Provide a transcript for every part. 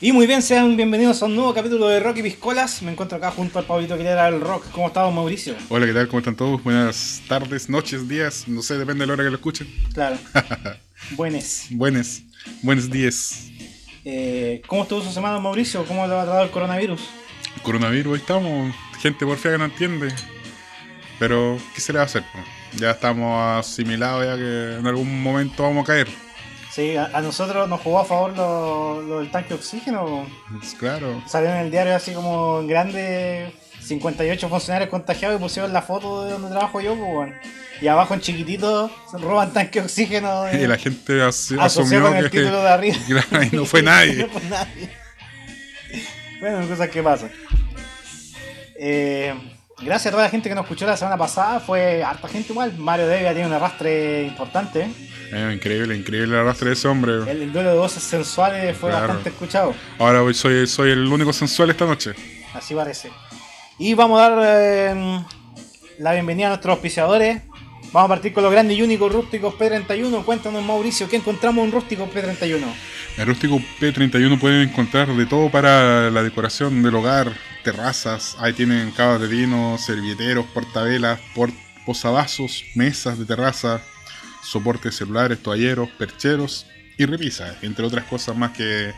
Y muy bien, sean bienvenidos a un nuevo capítulo de Rocky Piscolas. Me encuentro acá junto al Pablito que era el rock. ¿Cómo estamos, Mauricio? Hola, ¿qué tal? ¿Cómo están todos? Buenas tardes, noches, días, no sé, depende de la hora que lo escuchen. Claro. Buenes. Buenos, buenos días. Eh, ¿Cómo estuvo su semana, Mauricio? ¿Cómo le ha tratado el coronavirus? Coronavirus, ahí estamos. Gente porfía que no entiende. Pero, ¿qué se le va a hacer? Ya estamos asimilados ya que en algún momento vamos a caer. Sí, a, a nosotros nos jugó a favor lo, lo del tanque de oxígeno. Pues claro. Salió en el diario así como en grande 58 funcionarios contagiados y pusieron la foto de donde trabajo yo, pues, bueno. Y abajo en chiquitito se roban tanque de oxígeno. eh, Y la gente as- asumió con el que, título de arriba. Y no fue nadie. No fue nadie. Bueno, cosas que pasan. Eh, gracias a toda la gente que nos escuchó la semana pasada. Fue harta gente igual. Mario Devia tiene un arrastre importante. Eh, increíble, increíble el arrastre de ese hombre. El, el duelo de voces sensuales fue Claro. bastante escuchado. Ahora hoy soy, soy el único sensual esta noche. Así parece. Y vamos a dar eh, la bienvenida a nuestros auspiciadores. Vamos a partir con los grandes y únicos rústicos P31. Cuéntanos, Mauricio, ¿qué encontramos en rústico P31? En Rústico P31 pueden encontrar de todo para la decoración del hogar, terrazas, ahí tienen cavas de vino, servilleteros, portavelas, por- posavasos, mesas de terraza, soportes celulares, toalleros, percheros y repisas, entre otras cosas más que,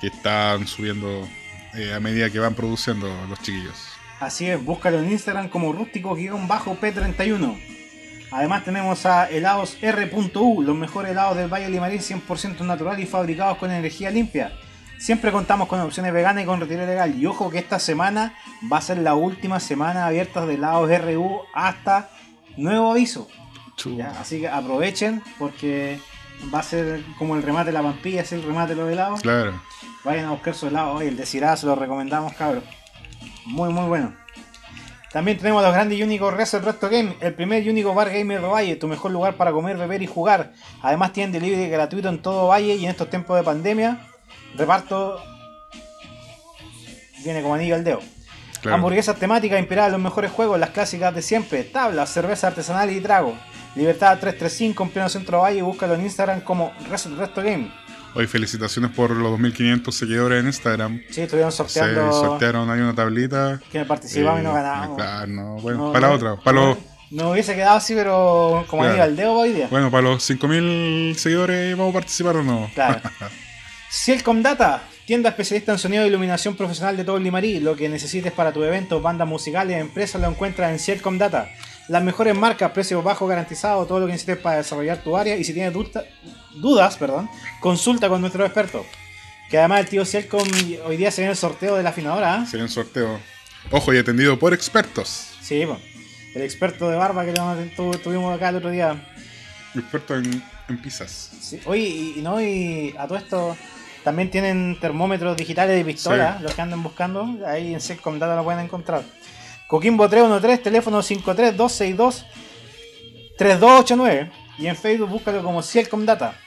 que están subiendo eh, a medida que van produciendo los chiquillos. Así es, búscalo en Instagram como rústico-p31. Además tenemos a helados R.U, los mejores helados del Valle Limarín 100% natural y fabricados con energía limpia. Siempre contamos con opciones veganas y con retiro legal. Y ojo que esta semana va a ser la última semana abierta de helados RU hasta nuevo aviso. ¿ya? Así que aprovechen porque va a ser como el remate de la pampilla, es el remate de los helados. Claro. Vayan a buscar su helado hoy, el de Cirá se lo recomendamos, cabros. Muy, muy bueno. También tenemos los grandes y únicos Reset Resto Game, el primer y único bar gamer de Valle, tu mejor lugar para comer, beber y jugar. Además tienen delivery gratuito en todo Valle y en estos tiempos de pandemia, reparto viene como anillo al dedo. claro. Hamburguesas temáticas inspiradas en los mejores juegos, las clásicas de siempre, tablas, cerveza artesanal y trago. Libertad 335 en pleno centro Valle, búscalo en Instagram como Reset Resto Game. Hoy felicitaciones por los 2500 seguidores en Instagram. Sí, estuvieron Se sorteando sortearon ahí una tablita. que participamos y no Eh, ganamos. Claro, no, bueno, No, para la no, otra. Para los, No hubiese quedado así, pero como Claro. al dedo hoy día. bueno, para los 5000 seguidores vamos a participar o no. Claro. Cielcom Data, tienda especialista en sonido e iluminación profesional de todo el Limarí. Lo que necesites para tu evento, bandas musicales, empresas, lo encuentras en Cielcom Data. Las mejores marcas, precios bajos garantizados, todo lo que necesites para desarrollar tu área. Y si tienes duda- dudas, perdón, consulta con nuestro experto. Que además el tío Cielcom hoy día se viene el sorteo de la afinadora. ¿ah? Sería un sorteo. Ojo, y atendido por expertos. Sí, pues. El experto de barba que tu- tuvimos acá el otro día. Experto en, en pizzas. Sí. Oye, y, y no, y a todo esto también tienen termómetros digitales de pistola, Sí. los que andan buscando, ahí en Selcom Data lo pueden encontrar. Coquimbo 313, teléfono 53262-3289 y en Facebook búscalo como Cielcom Data.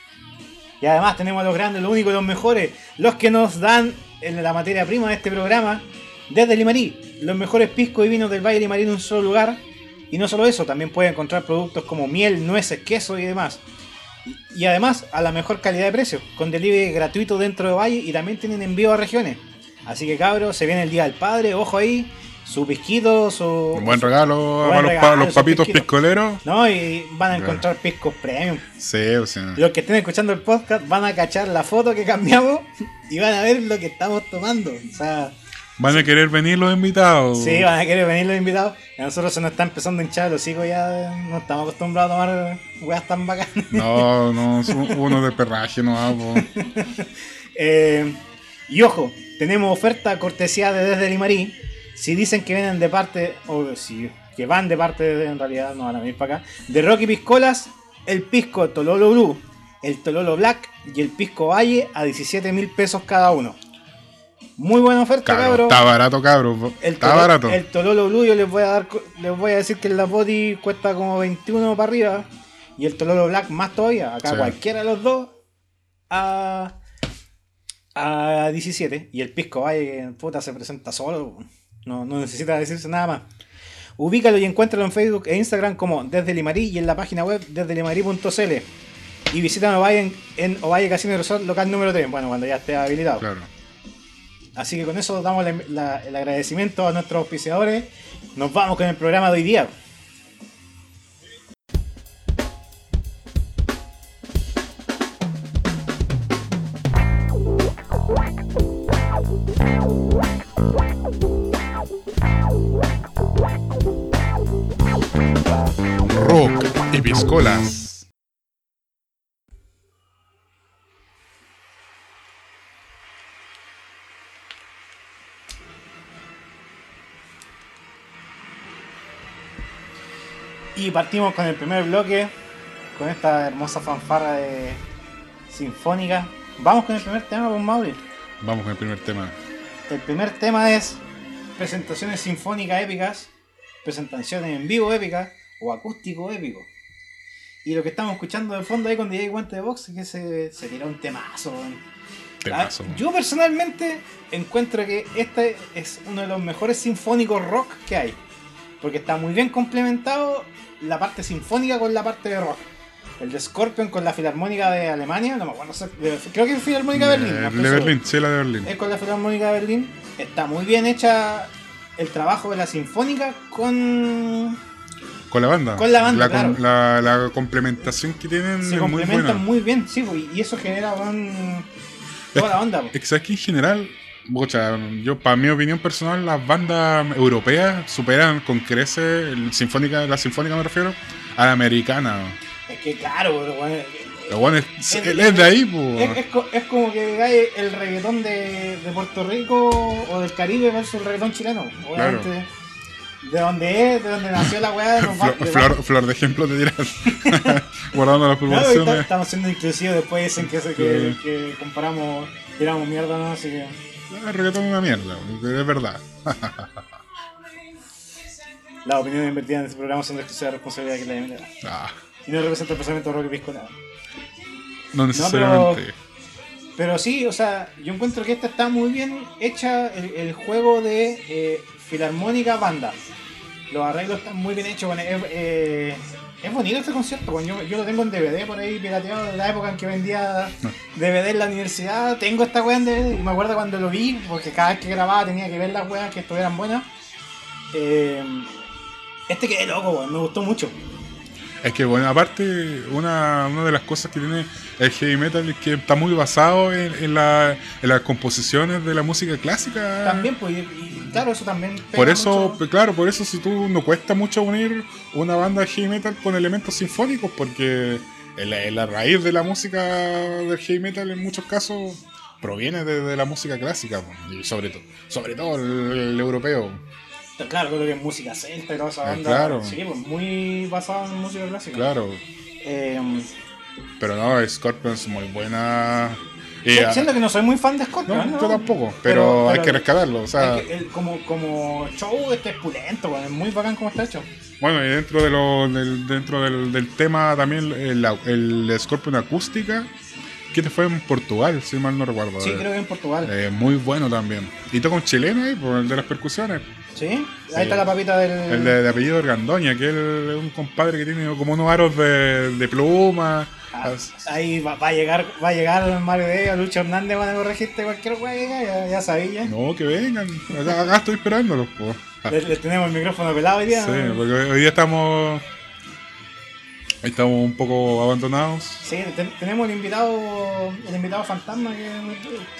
Y además tenemos a los grandes, los únicos, los mejores, los que nos dan en la materia prima de este programa desde Limarí, los mejores piscos y vinos del Valle Limarí en un solo lugar. Y no solo eso, también pueden encontrar productos como miel, nueces, queso y demás. Y además a la mejor calidad de precio, con delivery gratuito dentro de Valle y también tienen envío a regiones. Así que cabros, se viene el Día del Padre, ojo ahí, su pisquito, su... Un buen regalo Buen para los, regalo, papitos piscoleros. No, y van a encontrar piscos premium. Sí, o sea. Los que estén escuchando el podcast van a cachar la foto que cambiamos y van a ver lo que estamos tomando. O sea, Van a querer venir los invitados. sí, van a querer venir los invitados. A nosotros se nos está empezando a hinchar los hijos ya, no estamos acostumbrados a tomar weas tan bacanas. No, no, uno de perraje, no hago. Eh, y ojo, tenemos oferta cortesía de desde Limarí. Si dicen que vienen de parte, o si que van de parte de, en realidad no van a venir para acá, de Rocky Piscolas, el pisco Tololo Blue, el Tololo Black y el pisco Valle a 17 mil pesos cada uno. Muy buena oferta, cabrón. está barato, cabro. El, está barato. el Tololo Blue yo les voy a dar les voy a decir que la body cuesta como 21 para arriba y el Tololo Black más todavía. Acá Sí. cualquiera de los dos a a 17 y el Pisco Valle que puta se presenta solo. No, no necesita decirse nada más. Ubícalo y encuéntralo en Facebook e Instagram como Desde Limarí y en la página web desde limarí.cl. Y visita Ovalle en, en Ovalle Casino Resort local número 3. Bueno, cuando ya esté habilitado. Claro. Así que con eso damos la- la- el agradecimiento a nuestros auspiciadores. Nos vamos con el programa de hoy día. Y partimos con el primer bloque, con esta hermosa fanfarra de sinfónica. Vamos con el primer tema, con Mauri. Vamos con el primer tema. El primer tema es presentaciones sinfónicas épicas, presentaciones en vivo épicas o acústico épico. Y lo que estamos escuchando de fondo ahí con DJ Guante de Box es que se, se tiró un temazo. Temazo. Ah, Yo personalmente encuentro que este es uno de los mejores sinfónicos rock que hay. Porque está muy bien complementado la parte sinfónica con la parte de rock. El de Scorpion con la Filarmónica de Alemania, no me acuerdo, creo que es Filarmónica de Berlín. Eh, de. Berlín, sí, la de Berlín. Es con la Filarmónica de Berlín. Está muy bien hecha el trabajo de la sinfónica con... Con la banda. Con la banda, com- claro. la, la complementación que tienen Se es muy complementan buena. muy, bien, sí, y eso genera weón, toda la onda. Es que sabes que en general, bocha, yo para mi opinión personal, las bandas europeas superan con crece, el sinfónica, la sinfónica me refiero, a la americana. Es que claro, pero, Pero bueno, es, Es- es de ahí, pues. Es, es co- es como que digáis el reggaetón de, de Puerto Rico o del Caribe versus el reggaetón chileno. Obviamente, de donde es, de donde nació la weá, va Flor, flor, flor de ejemplo te dirán. Guardando las Claro, y proporciones. ta- estamos siendo inclusivos, después dicen que, que, que comparamos, tiramos mierda, ¿no? Así que. El reggaetón es una mierda, pero es verdad. Las opiniones invertidas en este programa son de exclusiva responsabilidad que la emite. Ah, Y no representa el pensamiento de Roque Pisco nada. no necesariamente. Pero sí, o sea, yo encuentro que esta está muy bien hecha el, el juego de eh, filarmónica banda. Los arreglos están muy bien hechos. bueno, es, eh, es bonito este concierto. bueno, yo, yo lo tengo en DVD por ahí pirateado de la época en que vendía DVD en la universidad. Tengo esta wea en DVD y me acuerdo cuando lo vi, porque cada vez que grababa tenía que ver las weas que estuvieran buenas. Eh, este quedé loco, me gustó mucho. Es que, bueno, aparte, una, una de las cosas que tiene el heavy metal es que está muy basado en, en la- en las composiciones de la música clásica. También, pues, y, y claro, eso también. Por eso, mucho. claro, por eso si tú no cuesta mucho unir una banda de heavy metal con elementos sinfónicos, porque la, la raíz de la música del heavy metal en muchos casos proviene de, de la música clásica, y sobre todo, sobre todo el, el europeo. Claro, creo que es música celta y toda esa Ah, banda. claro. Sí, pues muy basada en música clásica. Claro, Eh, pero no, Scorpion es muy buena. Y, ah, siento que no soy muy fan de no, Scorpion, ¿no? yo tampoco, pero, Pero- hay pero- que rescatarlo. O sea, el- como, como show este es pulento, es muy bacán como está hecho. Bueno, y dentro, de lo, del, dentro del, del tema también el, el Scorpion acústica, que te fue en Portugal, si mal no recuerdo. Sí, Eh, creo que en Portugal. eh, muy bueno también. Y toca un chileno ahí, por el de las percusiones. ¿Sí? sí. Ahí está la papita del. El de, de apellido Argandoña, que es un compadre que tiene como unos aros de, de pluma. Ah, ahí va, va a llegar va a llegar Mario Vega, Lucho Hernández van a corregirte cualquier weá, ya, ya sabía. No, que vengan. Acá, estoy esperándolos. po. Les, les tenemos el micrófono pelado hoy día. Sí, ¿no? porque hoy día estamos. Estamos un poco abandonados. Sí, ten- tenemos el invitado, el invitado fantasma que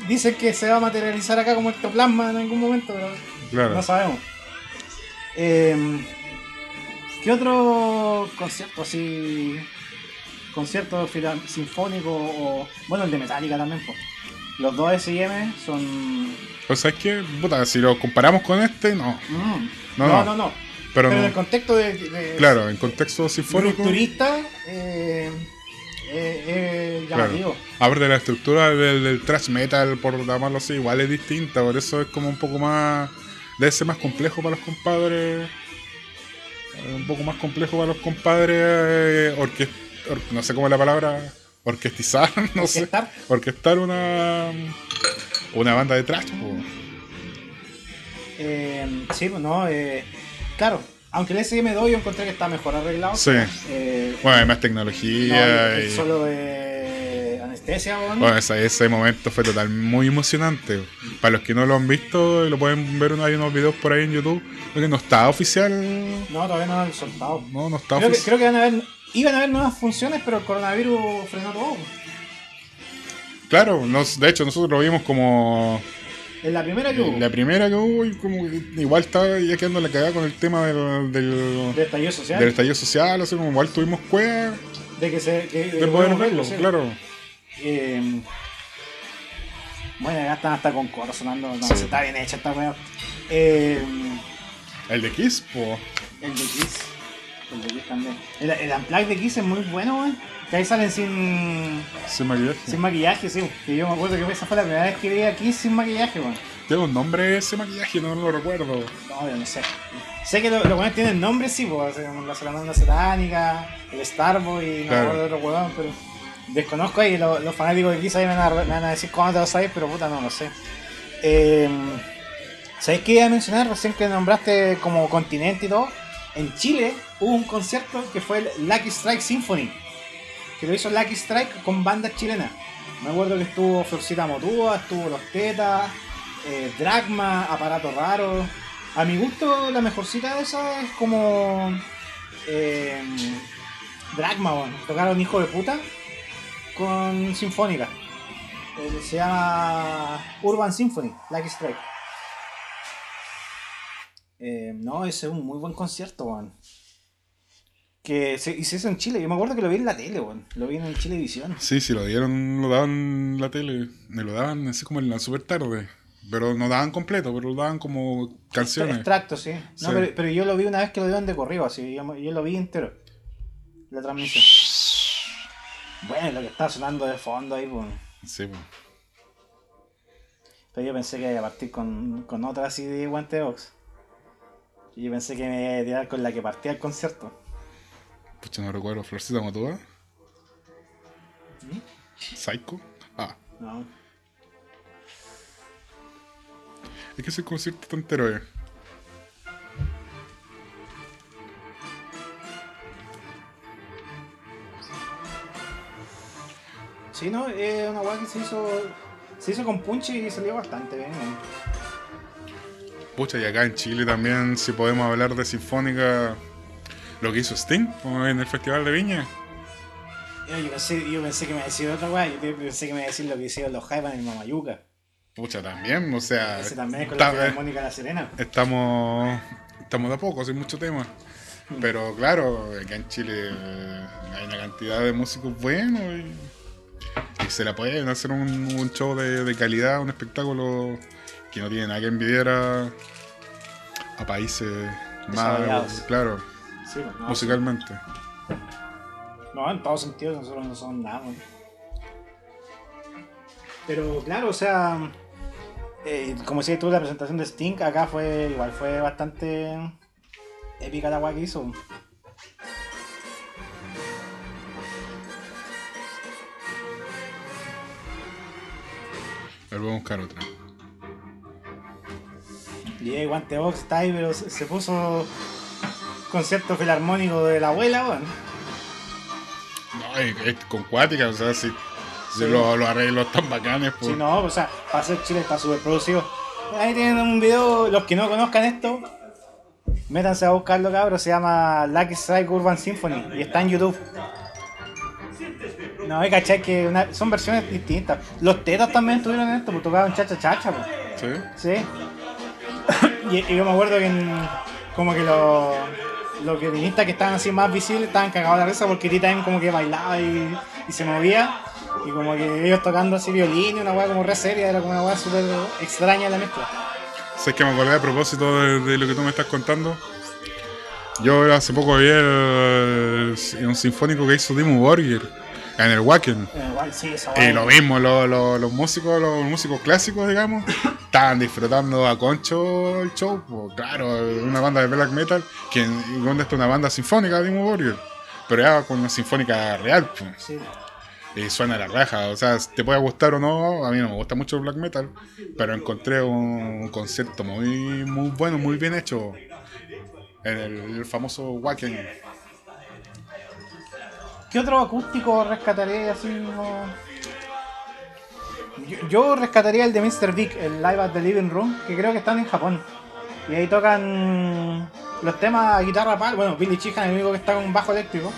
dice que se va a materializar acá como ectoplasma en algún momento, pero Claro. no sabemos. Eh, ¿Qué otro concierto así? Concierto sinfónico o. Bueno, el de Metallica también, pues. Los dos SM son. O sea, es que, puta, si lo comparamos con este, no. mm, No, no, no. no, no. Pero, Pero, en el contexto de. de Claro, en contexto sinfónico. rupturista, eh, eh, eh, llamativo. Aparte de la estructura del, del thrash metal, por llamarlo así, igual es distinta, por eso es como un poco más. Debe ser más complejo para los compadres. eh, Un poco más complejo para los compadres. eh, orque- or- no sé cómo es la palabra. Orquestizar, no sé. Orquestar. Orquestar una. Una banda de thrash. po. Eh, sí, pues no, eh, claro, aunque el SM2 yo encontré que está mejor arreglado. Sí. Eh, Bueno, hay más no, tecnología. y- solo de anestesia, weón. Bueno, ese, ese momento fue total muy emocionante. Para los que no lo han visto, lo pueden ver, hay unos videos por ahí en YouTube, porque no está oficial. No, todavía no lo han soltado. No, no está Creo que, oficial. creo que van a haber, iban a haber nuevas funciones, pero el coronavirus frenó todo. Claro, nos- de hecho nosotros lo vimos como En la primera que hubo, la primera que hubo y como que igual estaba ya quedando la cagada con el tema del, del, de estallido social, del estallido social, así como igual tuvimos cueva de que se... Que, de poder verlo, sí. claro. Eh, bueno, acá están hasta con coro sonando, no, Sí. se está bien hecha esta weá. Eh, El de Kiss, po. el de Kiss, el de Kiss también. El, el Unplugged de Kiss es muy bueno, weón. Que ahí salen sin, Sin maquillaje. sin maquillaje, sí. Que yo me acuerdo que esa fue la primera vez que vi a Kiss sin maquillaje, weón. Tiene un nombre ese maquillaje, no lo recuerdo. No, yo no sé. Sé que lo- los buenos tienen nombres, sí, pues, la salamandra satánica, el Starboy y no Claro. me acuerdo de otro huevón, pero desconozco ahí, lo- los fanáticos de Kiss ahí me van, a, me van a decir cómo te lo sabes, pero puta, no lo sé. Eh, ¿Sabéis qué iba a mencionar recién que nombraste como continente y todo? En Chile hubo un concierto que fue el Lucky Strike Symphony, que lo hizo Lucky Strike con bandas chilenas. Me acuerdo que estuvo Florcita Motúa, estuvo Los Tetas, eh, Dragma, Aparato Raro. A mi gusto, la mejorcita de esa es como. Eh, Dragma, bueno. Tocaron Hijo de Puta con Sinfónica. Eh, se llama Urban Symphony, Lucky Strike. Eh, no, ese es un muy buen concierto, weón. Que se, y se hizo en Chile. Yo me acuerdo que lo vi en la tele, weón. Lo vi en Chilevisión. Sí, sí, lo dieron, lo daban en la tele. Me lo daban así como en la super tarde. Pero no daban completo, pero lo daban como canciones. Extracto, sí. No, Sí. Pero, pero yo lo vi una vez que lo dieron de corrido, así. Yo, yo lo vi entero. La transmisión. Bueno, lo que está sonando de fondo ahí, pues. Sí, pues. Pero yo pensé que iba a partir con, con otra así de guante de box. Y yo pensé que me iba a tirar con la que partía el concierto. Pucha, no recuerdo. Florcita Motúa. ¿Mm? Psycho. Ah, No. es que ese concierto está entero, eh. Sí, no, es una weá que se hizo. Se hizo con punch y salió bastante bien. Pucha, y acá en Chile también, si podemos hablar de Sinfónica, lo que hizo Sting en el Festival de Viña. Yo, yo pensé, yo pensé que me iba a decir otra weá. Yo pensé que me iba a decir lo que hicieron los Hype en el Mamayuca. Pucha, también, o sea. Ese también es con la Filarmónica La Serena. estamos, estamos de a poco, sin mucho tema. Pero claro, acá en Chile eh, hay una cantidad de músicos buenos y, y se la pueden hacer un, un show de, de calidad, un espectáculo que no tiene nada que envidiar a, a países más, claro, Sí, pues, no, musicalmente. No, en todo sentido, nosotros no somos nada. Pero claro, o sea, eh, como decías tú, la presentación de Sting acá fue igual, fue bastante épica la weá que hizo. Ver, voy a buscar otra. Y el guante box está ahí, pero se, se puso concierto filarmónico de la abuela, weón. No, es, es con cuática, o sea, si, si Sí. los, los arreglos están bacanes, pues. Si no, o sea, para ser Chile está súper producido. Ahí tienen un video, los que no conozcan esto, métanse a buscarlo, cabros, se llama Lucky Strike Urban Symphony y está en YouTube. No, cachai que una- son versiones distintas. Los tetas también estuvieron en esto, pues tocaban chacha chacha, pues. ¿Sí? Sí. y, y yo me acuerdo que en- como que los, los violinistas que estaban así más visibles estaban cagados de la risa porque T-Time como que bailaba y, y se movía. Y como que ellos tocando así violín y una weá como re seria, era como una weá súper extraña la mezcla. ¿Sabes que me acordé a propósito de, de lo que tú me estás contando? Yo hace poco vi el, un sinfónico que hizo Dimmu Borgir en el Wacken. Eh, sí, Y weá. lo mismo, lo- lo- los músicos, los músicos clásicos, digamos, estaban disfrutando a concho el show. pues, claro, una banda de black metal, que y donde está una banda sinfónica, Dimmu Borgir, pero ya con una sinfónica real. pues. Sí. Y suena a la raja, o sea, te puede gustar o no, a mí no me gusta mucho el black metal, pero encontré un concierto muy, muy bueno, muy bien hecho en el, el famoso Wacken. ¿Qué otro acústico rescataré así? No? yo, rescataría el de Mr. Big, el Live at the Living Room, que creo que están en Japón. Y ahí tocan los temas a guitarra pal. Bueno, Billy Chihan el único que está con bajo eléctrico.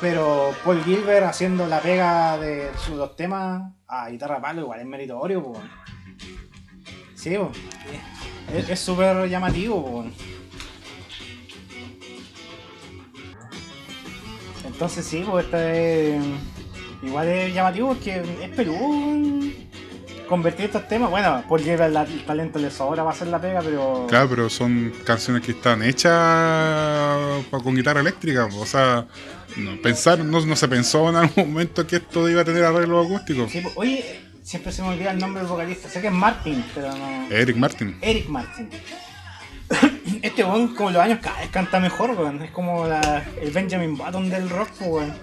Pero Paul Gilbert haciendo la pega de sus dos temas a guitarra palo igual es meritorio, pues. Sí, po. Es- súper llamativo, po. Entonces sí, pues este es, igual es llamativo porque es peludo convertir estos temas. Bueno, Gilbert la- el talento le sobra para hacer la pega, pero Claro, pero son canciones que están hechas con guitarra eléctrica. O sea, no, pensar, no, no se pensó en algún momento que esto iba a tener arreglo acústico. Sí, pues, oye, siempre se me olvida el nombre del vocalista. Sé que es Martin, pero no. Eric Martin. Eric Martin. Este weón, como los años, cada vez canta mejor, weón. Es como la- el Benjamin Button del rock, weón.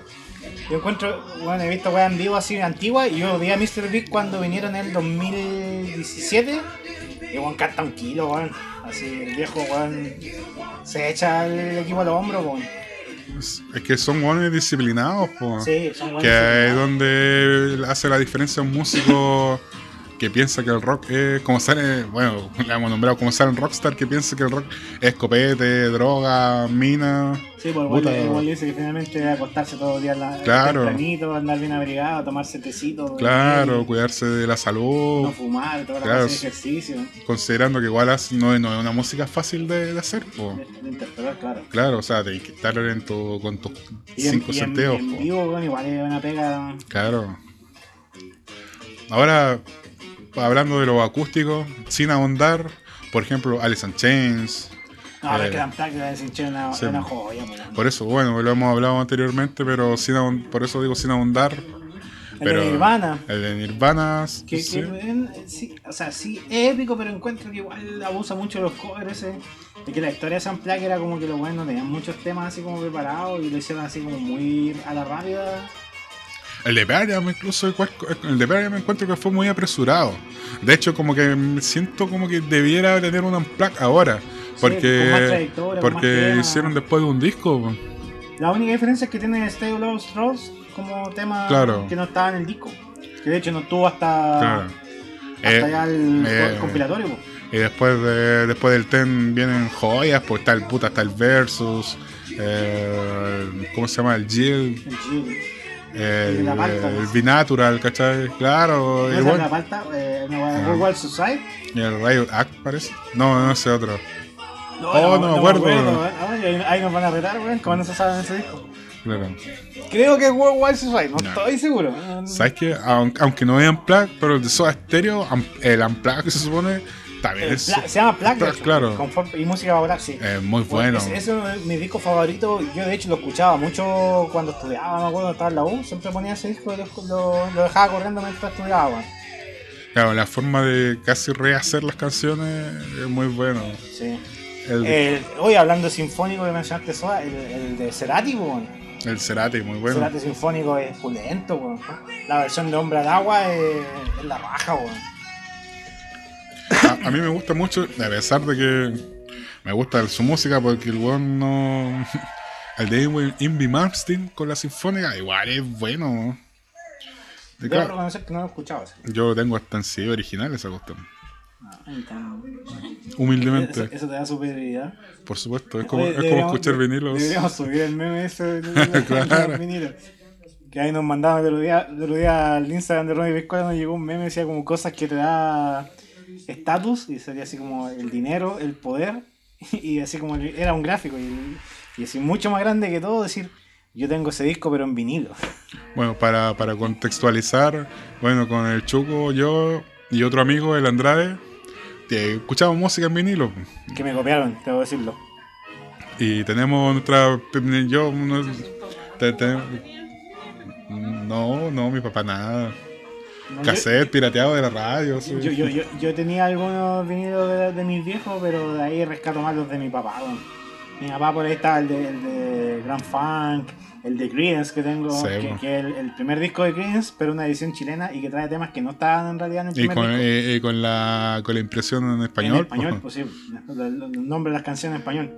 Yo encuentro, weón, he visto weón en vivo así antigua y yo vi a Mr. Big cuando vinieron en el 2017 y weón canta un kilo, weón. Así, el viejo, weón, se echa el equipo a los hombros, weón. Es que son buenos disciplinados, po. Sí, son que es donde hace la diferencia un músico que piensa que el rock es como sale, bueno, le hemos nombrado como sale un rockstar que piensa que el rock es copete, droga, mina. Sí, pues igual, igual dice que finalmente acostarse todos los días la, Claro. tempranito, andar bien abrigado, tomarse tecito. Claro, dormir, cuidarse de la salud, no fumar, toda la Claro, clase de sí. ejercicio. considerando que igual no, no es una música fácil de, de hacer, po. de, de interpretar, claro. Claro, o sea, tenés que estar en tu, con tus cinco en- en vivo, bueno, igual es una pega. Claro. Ahora, hablando de lo acústico, sin ahondar, por ejemplo, Alice in Chains. No, Eh, es que una, sí. una joya. Por eso, bueno, lo hemos hablado anteriormente, pero sin por eso digo sin ahondar. El pero de Nirvana. El de Nirvana. Que, sí. que, en- sí, o sea, sí es épico, pero encuentro que igual abusa mucho de los covers. De que la historia de Sam Plague era como que los buenos no tenían muchos temas así como preparados y lo hicieron así como muy a la rápida. El de Bariam incluso, el de Bariam me encuentro que fue muy apresurado. De hecho, como que me siento como que debiera tener un unplug ahora. Porque, porque hicieron después de un disco. La única diferencia es que tiene Stay Lost Rose como tema Claro. que no estaba en el disco. Que de hecho no tuvo hasta, Claro. hasta Eh, ya el eh, compilatorio. po. Y después de después del Ten vienen joyas, pues está el puta, está el Versus, eh, ¿cómo se llama? El Jill, El Gil. El, la palta, el ¿no? Binatural, ¿cachai? Claro, ¿No igual. la palta? Eh, una Ah. World Society. Y el Riot Act parece. No, no ese otro. No, Oh, no me acuerdo. ¿eh? Ay, ahí, nos van a retar, weón, como no se sabe en ese disco. Claro. Creo que es World War Society, no, No. estoy seguro. ¿Sabes qué? Aunque, aunque no es Unplugged, pero el de Soda Stereo, el Unplugged que se supone, también El es, Pla- se llama Plague, Plague, claro. Confort y música popular, sí. es muy bueno. Ese, ese es mis discos favoritos. Yo, de hecho, lo escuchaba mucho cuando estudiaba. Me acuerdo, estaba en la U. Siempre ponía ese disco y lo, dejaba corriendo mientras estudiaba. Claro, la forma de casi rehacer las canciones es muy bueno. Sí. El, El- hoy hablando de sinfónico que mencionaste, Soda, el, el de Cerati, weón. el Cerati, muy bueno. Cerati sinfónico es pulento, weón. La versión de Hombre al Agua es, es la raja, weón. A, a mí me gusta mucho, a pesar de que me gusta su música, porque el weón no. El de Invi Malmsteen con la sinfónica, igual es bueno. De Debo reconocer que no lo he escuchado. Yo tengo hasta en CD original esa cuestión. Ah, Humildemente, Eso, eso te da superioridad. por supuesto. Es como, Oye, es como escuchar vinilos. Deberíamos subir el meme ese de de- Claro. de vinilo. Que ahí nos mandaban el otro día, el otro día al Instagram de Ronnie Biscola nos llegó un meme decía como cosas que te da estatus y sería así como el dinero, el poder y así como era un gráfico y, y así mucho más grande que todo decir yo tengo ese disco pero en vinilo. Bueno, para, para contextualizar, bueno, con el Chuco, yo y otro amigo, el Andrade, escuchamos música en vinilo. Que me copiaron, que decirlo. Y tenemos nuestra. Yo. No, te- te- no, no, mi papá nada. No, yo- Cassette pirateado de la radio. sí. Yo, yo, yo, yo tenía algunos vinilos de, de mis viejos, pero de ahí rescato más los de mi papá. Mi papá por ahí está el de, el de Grand Funk, el de Creedence que tengo, Sí, que, bueno. que es el, el primer disco de Creedence, pero una edición chilena y que trae temas que no estaban en realidad en el Y primer con, disco. eh, eh, con, la, con la impresión en español. En español, pues. pues sí, los nombres de las canciones en español.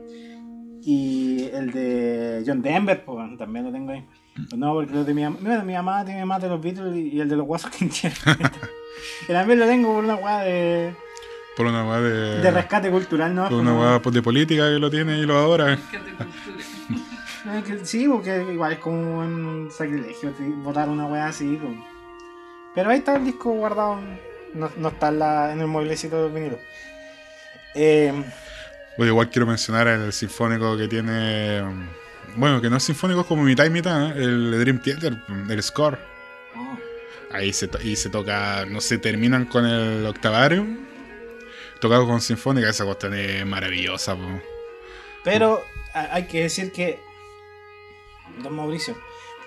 Y el de John Denver, pues bueno, también lo tengo ahí. Pues no, porque los de mi, mira, mi mamá tiene más de los Beatles y, y el de los Guasos que Que también lo tengo por una weá de, Por una weá de. de rescate cultural, ¿no? Por una weá de política que lo tiene y lo adora. Sí, porque igual es como un sacrilegio votar una weá así. pues. Pero ahí está el disco guardado. No, no está en, la- en el mueblecito del vinilo. Eh, Bueno, igual quiero mencionar el sinfónico que tiene. Bueno, que no es sinfónico, es como mitad y mitad, ¿eh? el Dream Theater, el score. oh, Ahí se, to- y se toca, no sé, terminan con el octavarium, tocado con sinfónica, esa cuestión es maravillosa. po. pero hay que decir que. Don Mauricio,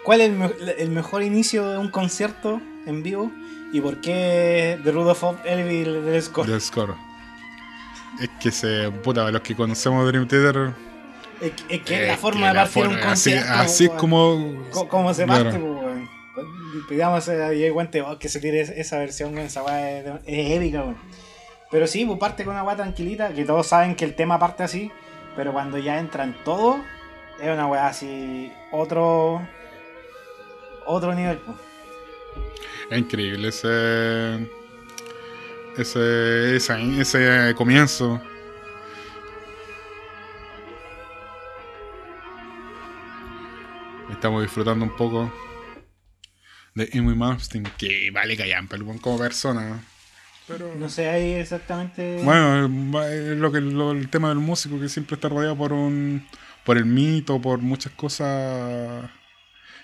¿cuál es el, me- el mejor inicio de un concierto en vivo? ¿Y por qué The Rudolph of Elvi del score? Del score. Es que se. Puta, los que conocemos Dream Theater. Es, que- es que es eh, la forma de partir un así, concierto. así es weón. como. Co- ¿Cómo se Claro. parte, pues, weón? Pidamos a DJ Guante oh, que se tire es- esa versión, esa weá es, es épica, weón. Pero sí, pues parte con una weá tranquilita, que todos saben que el tema parte así, pero cuando ya entran todos, es una weá así, otro. otro nivel, pues. Es increíble ese. Ese, ese comienzo. Estamos disfrutando un poco de Amy Malmsteen, que vale callampa el buen como persona. Pero. No sé ahí exactamente. Bueno, es lo que lo- el tema del músico que siempre está rodeado por un por el mito, por muchas cosas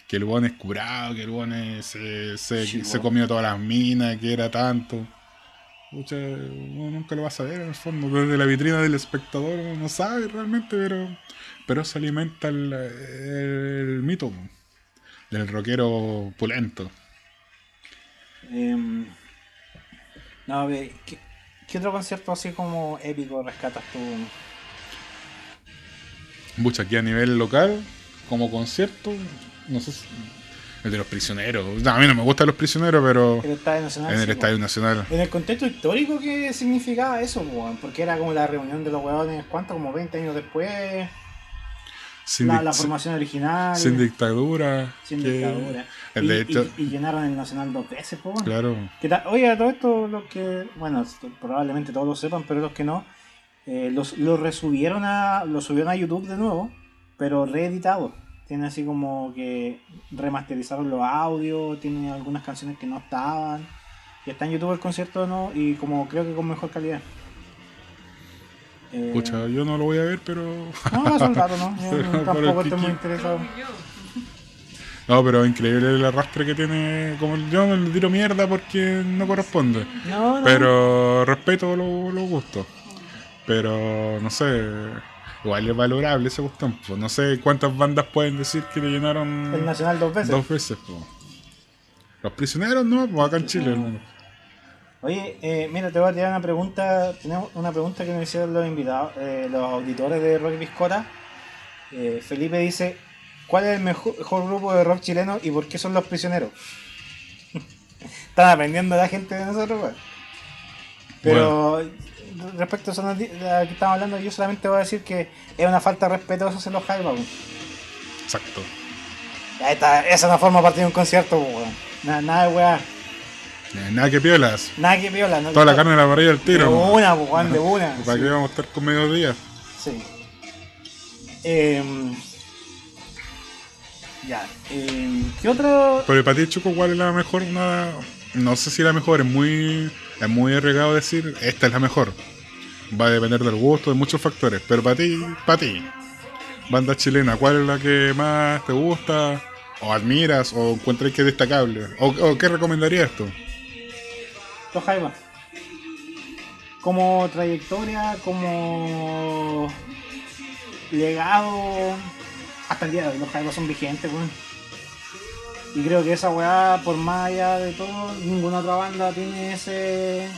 que el buen es curado, que el buen es- se, se, Sí, se comió todas las minas, que era tanto. Pucha, uno nunca lo va a saber en el fondo, desde la vitrina del espectador uno no sabe realmente, pero pero se alimenta el, el mito del rockero pulento. Em, no, a ver, ¿qué, qué otro concierto así como épico rescatas tú? Mucho aquí a nivel local, como concierto, no sé si- el de los prisioneros. No, a mí no me gustan los prisioneros, pero El Estadio Nacional. en el sí, Estadio. Nacional. En el contexto histórico, ¿qué significaba eso? Porque era como la reunión de los weones, ¿cuánto? Como 20 años después. Sin, La, formación original. sin dictadura. sin que- dictadura. y, de hecho- y- y llenaron el Nacional dos veces, pues. Claro. ¿Qué tal? Oye, a todo esto, los que, bueno, probablemente todos lo sepan, pero los que no, eh, los, los resubieron a, los subieron a YouTube de nuevo, pero reeditado. Tiene así como que remasterizaron los audios, tienen algunas canciones que no estaban. Y está en YouTube el concierto no y como creo que con mejor calidad. Eh, Pucha, yo no lo voy a ver, pero. no, hace un rato, ¿no? Yo tampoco estoy muy interesado. No, pero es increíble el arrastre que tiene. Como yo le tiro mierda porque no corresponde. No, no. Pero respeto los los gustos. Pero no sé. Igual es valorable ese gusto. pues. No sé cuántas bandas pueden decir que le llenaron El Nacional dos veces. dos veces. pues. Los prisioneros no, pues acá en Chile, hermano. Oye, eh, mira, te voy a tirar una pregunta. Tenemos una pregunta que nos hicieron los invitados, eh, los auditores de Rock Biscota. Eh, Felipe dice: ¿Cuál es el mejor, mejor grupo de rock chileno y por qué son los prisioneros? Están aprendiendo la gente de nosotros, weón. Pero respecto a a que estamos hablando, yo solamente voy a decir que es una falta de respeto eso hacer los Jaiba. Exacto. Esa no forma parte de un concierto, weón. Nada, nada de weá. Nada que piolas. Nada que viola. No, Toda la carne de la parrilla al De tiro. pues. una, weón, de una. ¿Para sí. qué vamos a estar con mediodía? Sí. Em, ya. em, ¿Qué otro? Pero para ti, Chuco, ¿cuál es la mejor? Una... No sé si la mejor, es muy, es muy arriesgado decir esta es la mejor. Va a depender del gusto, de muchos factores. Pero para ti, para ti, banda chilena, ¿cuál es la que más te gusta? ¿O admiras? ¿O encuentras que es destacable? ¿O, o qué recomendarías esto? Los Jaivas. Como trayectoria, como legado. Hasta el día de hoy, los Jaivas son vigentes, weón. Y creo que esa weá, por más allá de todo, ninguna otra banda tiene ese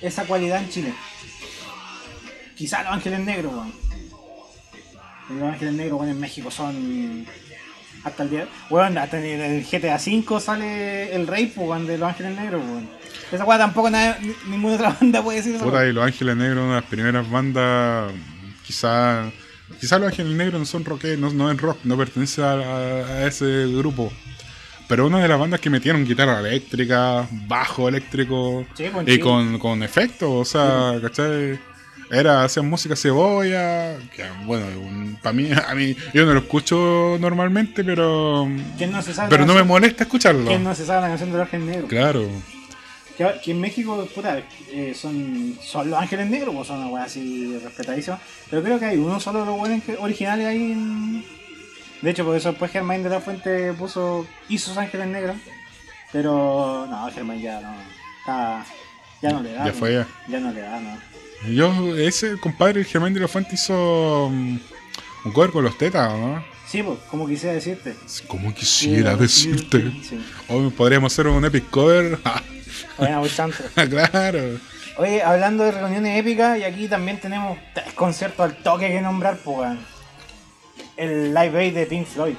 esa cualidad en Chile. Quizá los Ángeles Negros, weón. Los Ángeles Negros, weón, en México son. Hasta el día. Weón, hasta en el GTA V sale el rey, pues, weón, de los Ángeles Negros, weón. Esa weá tampoco nada- ni- ninguna otra banda puede decir eso. Puta, y Los Ángeles Negros, una de las primeras bandas, quizá, quizá Los Ángeles Negros no son rock, no, no es rock, no pertenece a, ese grupo. pero una de las bandas que metieron guitarra eléctrica, bajo eléctrico Sí, y con, con efectos, o sea, ¿cachai? Era, hacían música cebolla, que bueno, para mí, a mí, yo no lo escucho normalmente, pero ¿Quién no se sabe pero no me molesta escucharlo. ¿Quién no se sabe la canción de los Ángeles Negros? Claro, Que, que en México, puta, eh, son, son los Ángeles Negros, pues son una así respetadísima. Pero creo que hay uno solo de los buenos originales ahí en... De hecho, por eso después Germain de la Fuente puso, hizo sus Ángeles Negros. Pero no, Germain ya no. Está, ya no le da. Ya fue ya. Ya no le da, no. yo, ese compadre, Germán de la Fuente, hizo mm, un cover con los tetas, ¿no? Sí, pues, como quisiera decirte. Como quisiera decirte. Sí. Hoy podríamos hacer un epic cover. Bueno, voy tanto. claro. Oye, hablando de reuniones épicas, y aquí también tenemos tres conciertos al toque que nombrar, pues. El Live Aid de Pink Floyd.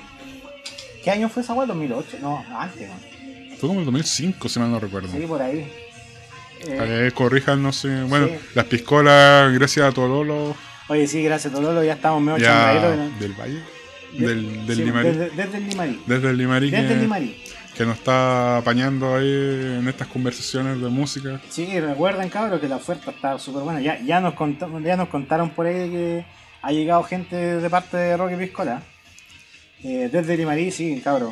¿Qué año fue esa weá? ¿2008? No, antes, weón. Fue como el 2005, si mal no recuerdo. Sí, por ahí. Eh, Eh, corrijan, no sé. Bueno, Sí. las piscolas, gracias a Tololo, oye, sí, gracias Tololo, ya estamos medio ya del Valle, De- del, del sí, Limarí. Desde, desde el Limarí. Desde el Limarí, Desde el Limarí. Que nos está apañando ahí en estas conversaciones de música. Sí, recuerden, cabros, que la oferta está súper buena. Ya, ya, nos contamos, ya nos contaron por ahí que ha llegado gente de parte de Rocky Piscola. Eh, desde Limarí, sí, cabros.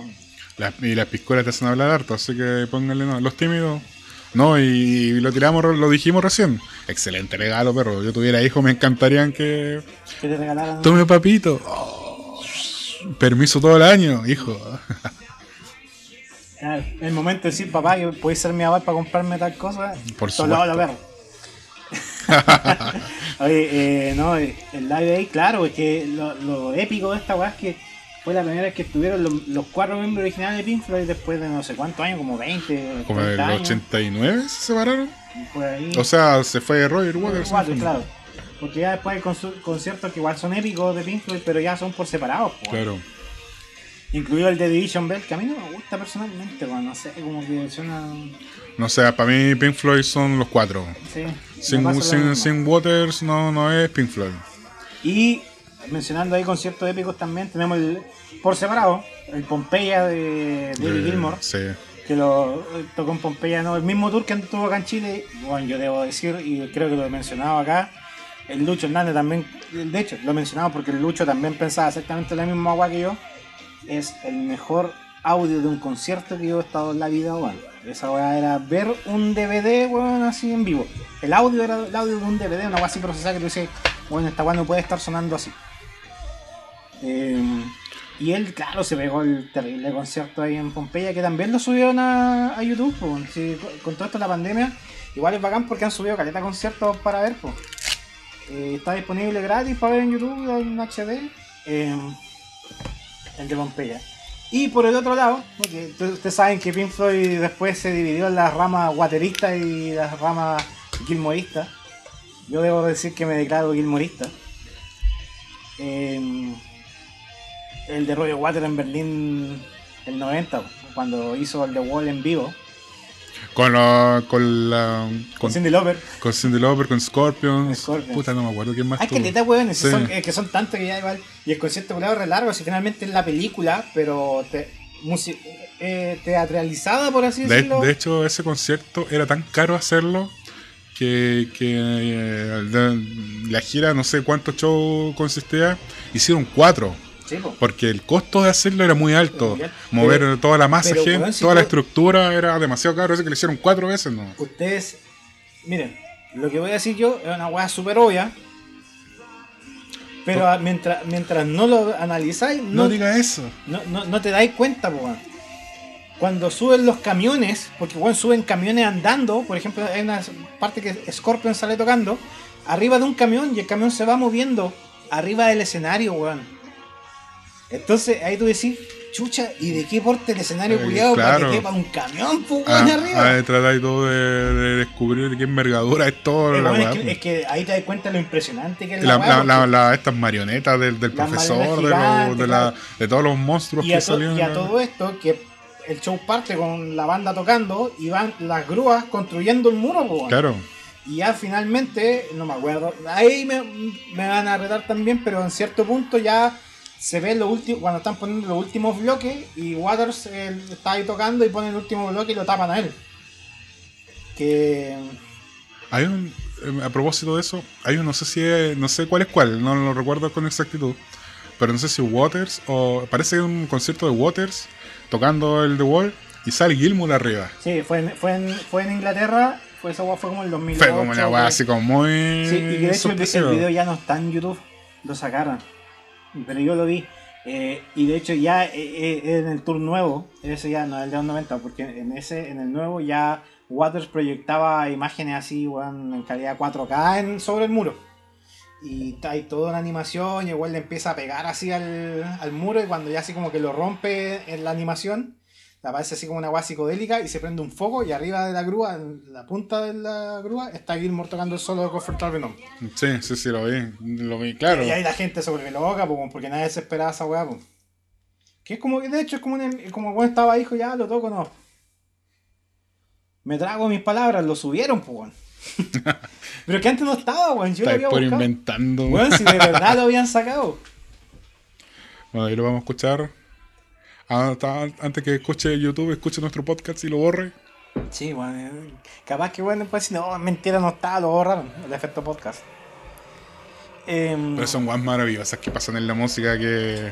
Las- y las piscolas te hacen hablar harto, así que pónganle no. Los tímidos. No, y lo tiramos, lo dijimos recién. Excelente regalo, perro. Yo tuviera hijos, me encantarían que. Que te regalaran. Tome papito. Oh, permiso todo el año, hijo. Claro, el momento de decir, papá, que podéis ser mi aval para comprarme tal cosa. Por supuesto. perro. Oye, eh, no, el live ahí, claro, es que lo, lo épico de esta weá es que fue la primera vez que estuvieron los, los cuatro miembros originales de Pink Floyd después de no sé cuántos años, como 20, Como en el 30 años. 89 se separaron. por ahí. O sea, se fue Roger Waters. El claro. Porque ya después hay conciertos que igual son épicos de Pink Floyd, pero ya son por separados. Claro. Incluido el de Division Bell, que a mí no me gusta personalmente, bueno, no sé, como que suena... No sé, para mí Pink Floyd son los cuatro. Sí, Sin, Waters no, no es Pink Floyd. Y mencionando ahí conciertos épicos también, tenemos el, por separado, el Pompeya de David Gilmour, Sí. que lo eh, tocó en Pompeya, ¿no? el mismo tour que tuvo acá en Chile, bueno, yo debo decir, y creo que lo he mencionado acá, el Lucho Hernández también, de hecho, lo he mencionado porque el Lucho también pensaba exactamente la misma agua que yo, es el mejor audio de un concierto que yo he estado en la vida, weón. Esa weá era ver un DVD, weón, así en vivo. El audio era el audio de un DVD, una weá así procesada que tú dices, bueno, esta weá no puede estar sonando así. Eh, y él, claro, se pegó el terrible concierto ahí en Pompeya, que también lo subieron a, YouTube. Sí, con- todo esto de la pandemia. Igual es bacán porque han subido caleta conciertos para ver, po. Eh, está disponible gratis para ver en YouTube en HD. eh, el de Pompeya. Y por el otro lado, ustedes saben que Pink Floyd después se dividió en las ramas wateristas y las ramas gilmoristas. Yo debo decir que me declaro gilmorista. Eh, el de Roger Water en Berlín el 90, cuando hizo el The Wall en vivo, Con, la, con la. con Con, Cindy Lauper. con Cindy Lauper, con Scorpions. Scorpions. Puta, no me acuerdo quién más. Hay caleta, weón, Sí. es que son tantos que ya igual. Y el concierto es re largo, si finalmente es la película, pero te, eh, teatralizada, por así De, decirlo. de hecho, ese concierto era tan caro hacerlo que, que eh, la gira, no sé cuántos shows consistía, hicieron cuatro. Sí, po. Porque el costo de hacerlo era muy alto. Mover Pero- toda la masa pero, gente, si toda la estructura era demasiado caro. Así que le hicieron cuatro veces, ¿no? Ustedes, miren, lo que voy a decir yo es una weá súper obvia. Pero mientras, mientras no lo analizáis, No, no, diga eso. no, no- no te dais cuenta, po. Cuando suben los camiones, porque weón, suben camiones andando, por ejemplo, hay una parte que Scorpion sale tocando, arriba de un camión y el camión se va moviendo arriba del escenario, weón. Entonces ahí tú decís, chucha, ¿y de qué porte el escenario Eh, para claro. que quepa un camión, pues, Ah, arriba? ah, tratáis todo de, de descubrir qué envergadura es todo. La bueno, es, que, po. es que ahí te das cuenta lo impresionante que es La- la, la- la- estas marionetas del, del profesor, marionetas de, los- gigantes, de, de todos los monstruos y, que salían. y a todo esto, que el show parte con la banda tocando y van las grúas construyendo el muro, weón. Claro. Y ya finalmente, no me acuerdo, ahí me, me van a retar también, pero en cierto punto ya se ve lo último, cuando están poniendo los últimos bloques y Waters eh, está ahí tocando y pone el último bloque y lo tapan a él. Que. Hay un. eh, A propósito de eso, hay un, no sé si es- no sé cuál es cuál, no lo recuerdo con exactitud. Pero no sé si Waters o. Parece que es un concierto de Waters tocando el The Wall y sale Gilmour arriba. Sí, fue en, fue en, fue en Inglaterra, fue, esa fue como el 2008. Fue como una por- así como muy. Sí, y de hecho el, el video ya no está en YouTube, lo sacaron. Pero yo lo vi. eh, y de hecho ya eh, eh, en el tour nuevo, ese ya no es el de los 90, porque en ese, en el nuevo ya Waters proyectaba imágenes así, weón, en calidad 4K en- sobre el muro. Y ahí toda una animación y igual le empieza a pegar así al, al muro y cuando ya así como que lo rompe en la animación, aparece así como una agua psicodélica y se prende un foco y arriba de la grúa, en la punta de la grúa, está Gilmore tocando el solo de Comfortable Venom. Sí, sí, sí, lo vi. Lo vi, claro. Y ahí la gente se vuelve loca, po, porque nadie se esperaba esa weá. po. Que es como que de hecho es como una, como cuando estaba ahí, dijo ya lo toco, no. Me trago mis palabras, lo subieron, pues. Pero que antes no estaba, weón. Yo lo Estáis había por buscado. inventando. Weón, si de verdad lo habían sacado. Bueno, ahí lo vamos a escuchar. Ah, está- antes que escuche YouTube, escuche nuestro podcast y lo borre. Sí, eh, Capaz que bueno, después si no, mentira, no estaba, lo borraron. El efecto podcast. Em, Pero son guas maravillosas que pasan en la música que.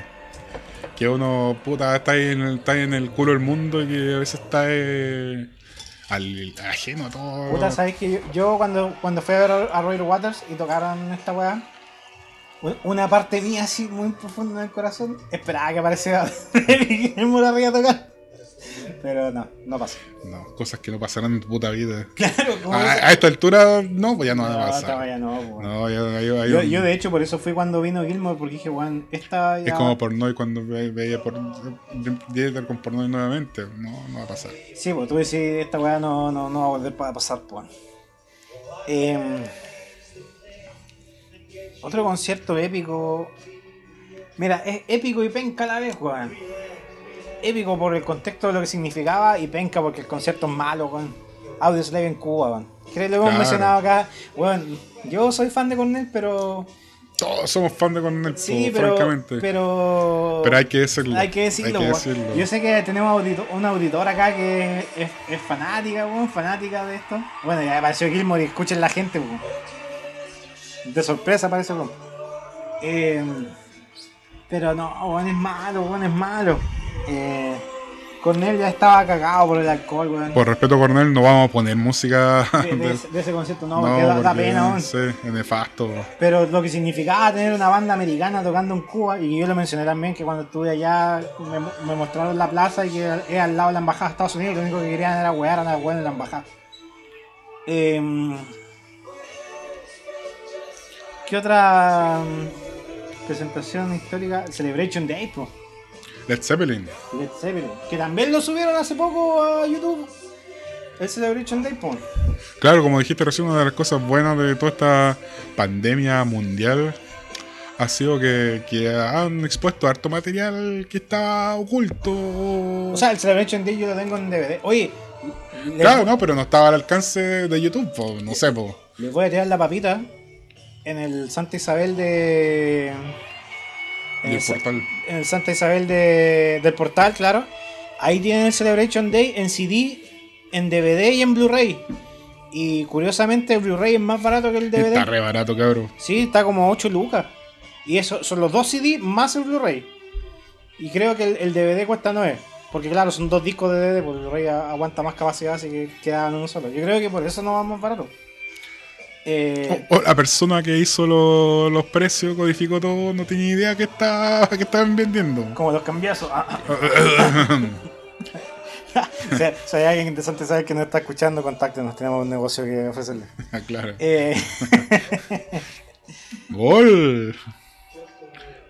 Que uno, puta, está ahí en el, está en el culo del mundo y que a veces está eh, al, ajeno a todo. Puta, ¿sabes que yo, yo cuando, cuando fui a ver a Roger Waters y tocaron esta weá, una parte mía así muy profunda en el corazón esperaba que apareciera Guillermo arriba a tocar. Pero no, no pasó. No, cosas que no pasarán en tu puta vida. Claro, A, esta altura, no, pues ya no, van a pasar. no, po. No, ya, ya- ya- yo, yo de hecho por eso fui cuando vino Gilmore porque dije, weón, esta ya... Es como porno y cuando ve- veía por Dieter con porno nuevamente. No, no va a pasar. Sí, pues tú decís, esta weá no, no, no va a volver a pasar, pues. Em, otro concierto épico. Mira, es épico y penca a la vez, weón. Épico por el contexto de lo que significaba y penca porque el concierto es malo, weón. Audio Slave en Cuba, weón. Que lo hemos Claro. mencionado acá. Weón, yo soy fan de Cornell, pero. Todos somos fan de Cornel, Sí, po, pero. francamente. Pero. Pero hay que decirlo. Hay que decirlo, Hay que weón. decirlo. Yo sé que tenemos audito- una auditora acá que es, es fanática, weón, fanática de esto. Bueno, ya apareció Gilmore y escuchen la gente, weón. De sorpresa aparece, weón. Eh, pero no, weón, es malo, weón, es malo. Eh, Cornell ya estaba cagado por el alcohol, weón. Por respeto a Cornel, no vamos a poner música De, ese, de ese concierto, no, porque da, da pena, weón. Sí, es nefasto. Pero lo que significaba tener una banda americana tocando en Cuba, y yo lo mencioné también, que cuando estuve allá me, me mostraron la plaza y que es al lado de la embajada de Estados Unidos, lo único que querían era wear a la weá en la embajada. Em, ¿Qué otra mm, presentación histórica? Celebration Day, po, Led Zeppelin. Led Zeppelin, que también lo subieron hace poco a YouTube. El Celebration Day, po. Claro, como dijiste recién, una de las cosas buenas de toda esta pandemia mundial ha sido que, que han expuesto harto material que está oculto. O sea, el Celebration Day yo lo tengo en DVD. Oye, claro, no, pero no estaba al alcance de YouTube, po, no sé, po. Les voy a tirar la papita en el Santa Isabel de. En el, portal. en el Santa Isabel de, del portal, claro. Ahí tienen el Celebration Day en CD, en DVD y en Blu-ray. Y curiosamente el Blu-ray es más barato que el DVD. Está re barato, cabrón. Sí, está como 8 lucas. Y eso son los dos CD más el Blu-ray. Y creo que el, el DVD cuesta 9. Porque claro, son dos discos de DVD, porque el Blu-ray aguanta más capacidad, así que queda en uno solo. Yo creo que por eso no va más barato. Eh, O- o la persona que hizo lo- los precios, codificó todo, no tenía idea que, está, que estaban vendiendo. Como los cambiazos. Ah, si, si hay alguien interesante sabe que nos está escuchando, contáctenos. Tenemos un negocio que ofrecerle. Ah, claro. Eh, ¡Gol!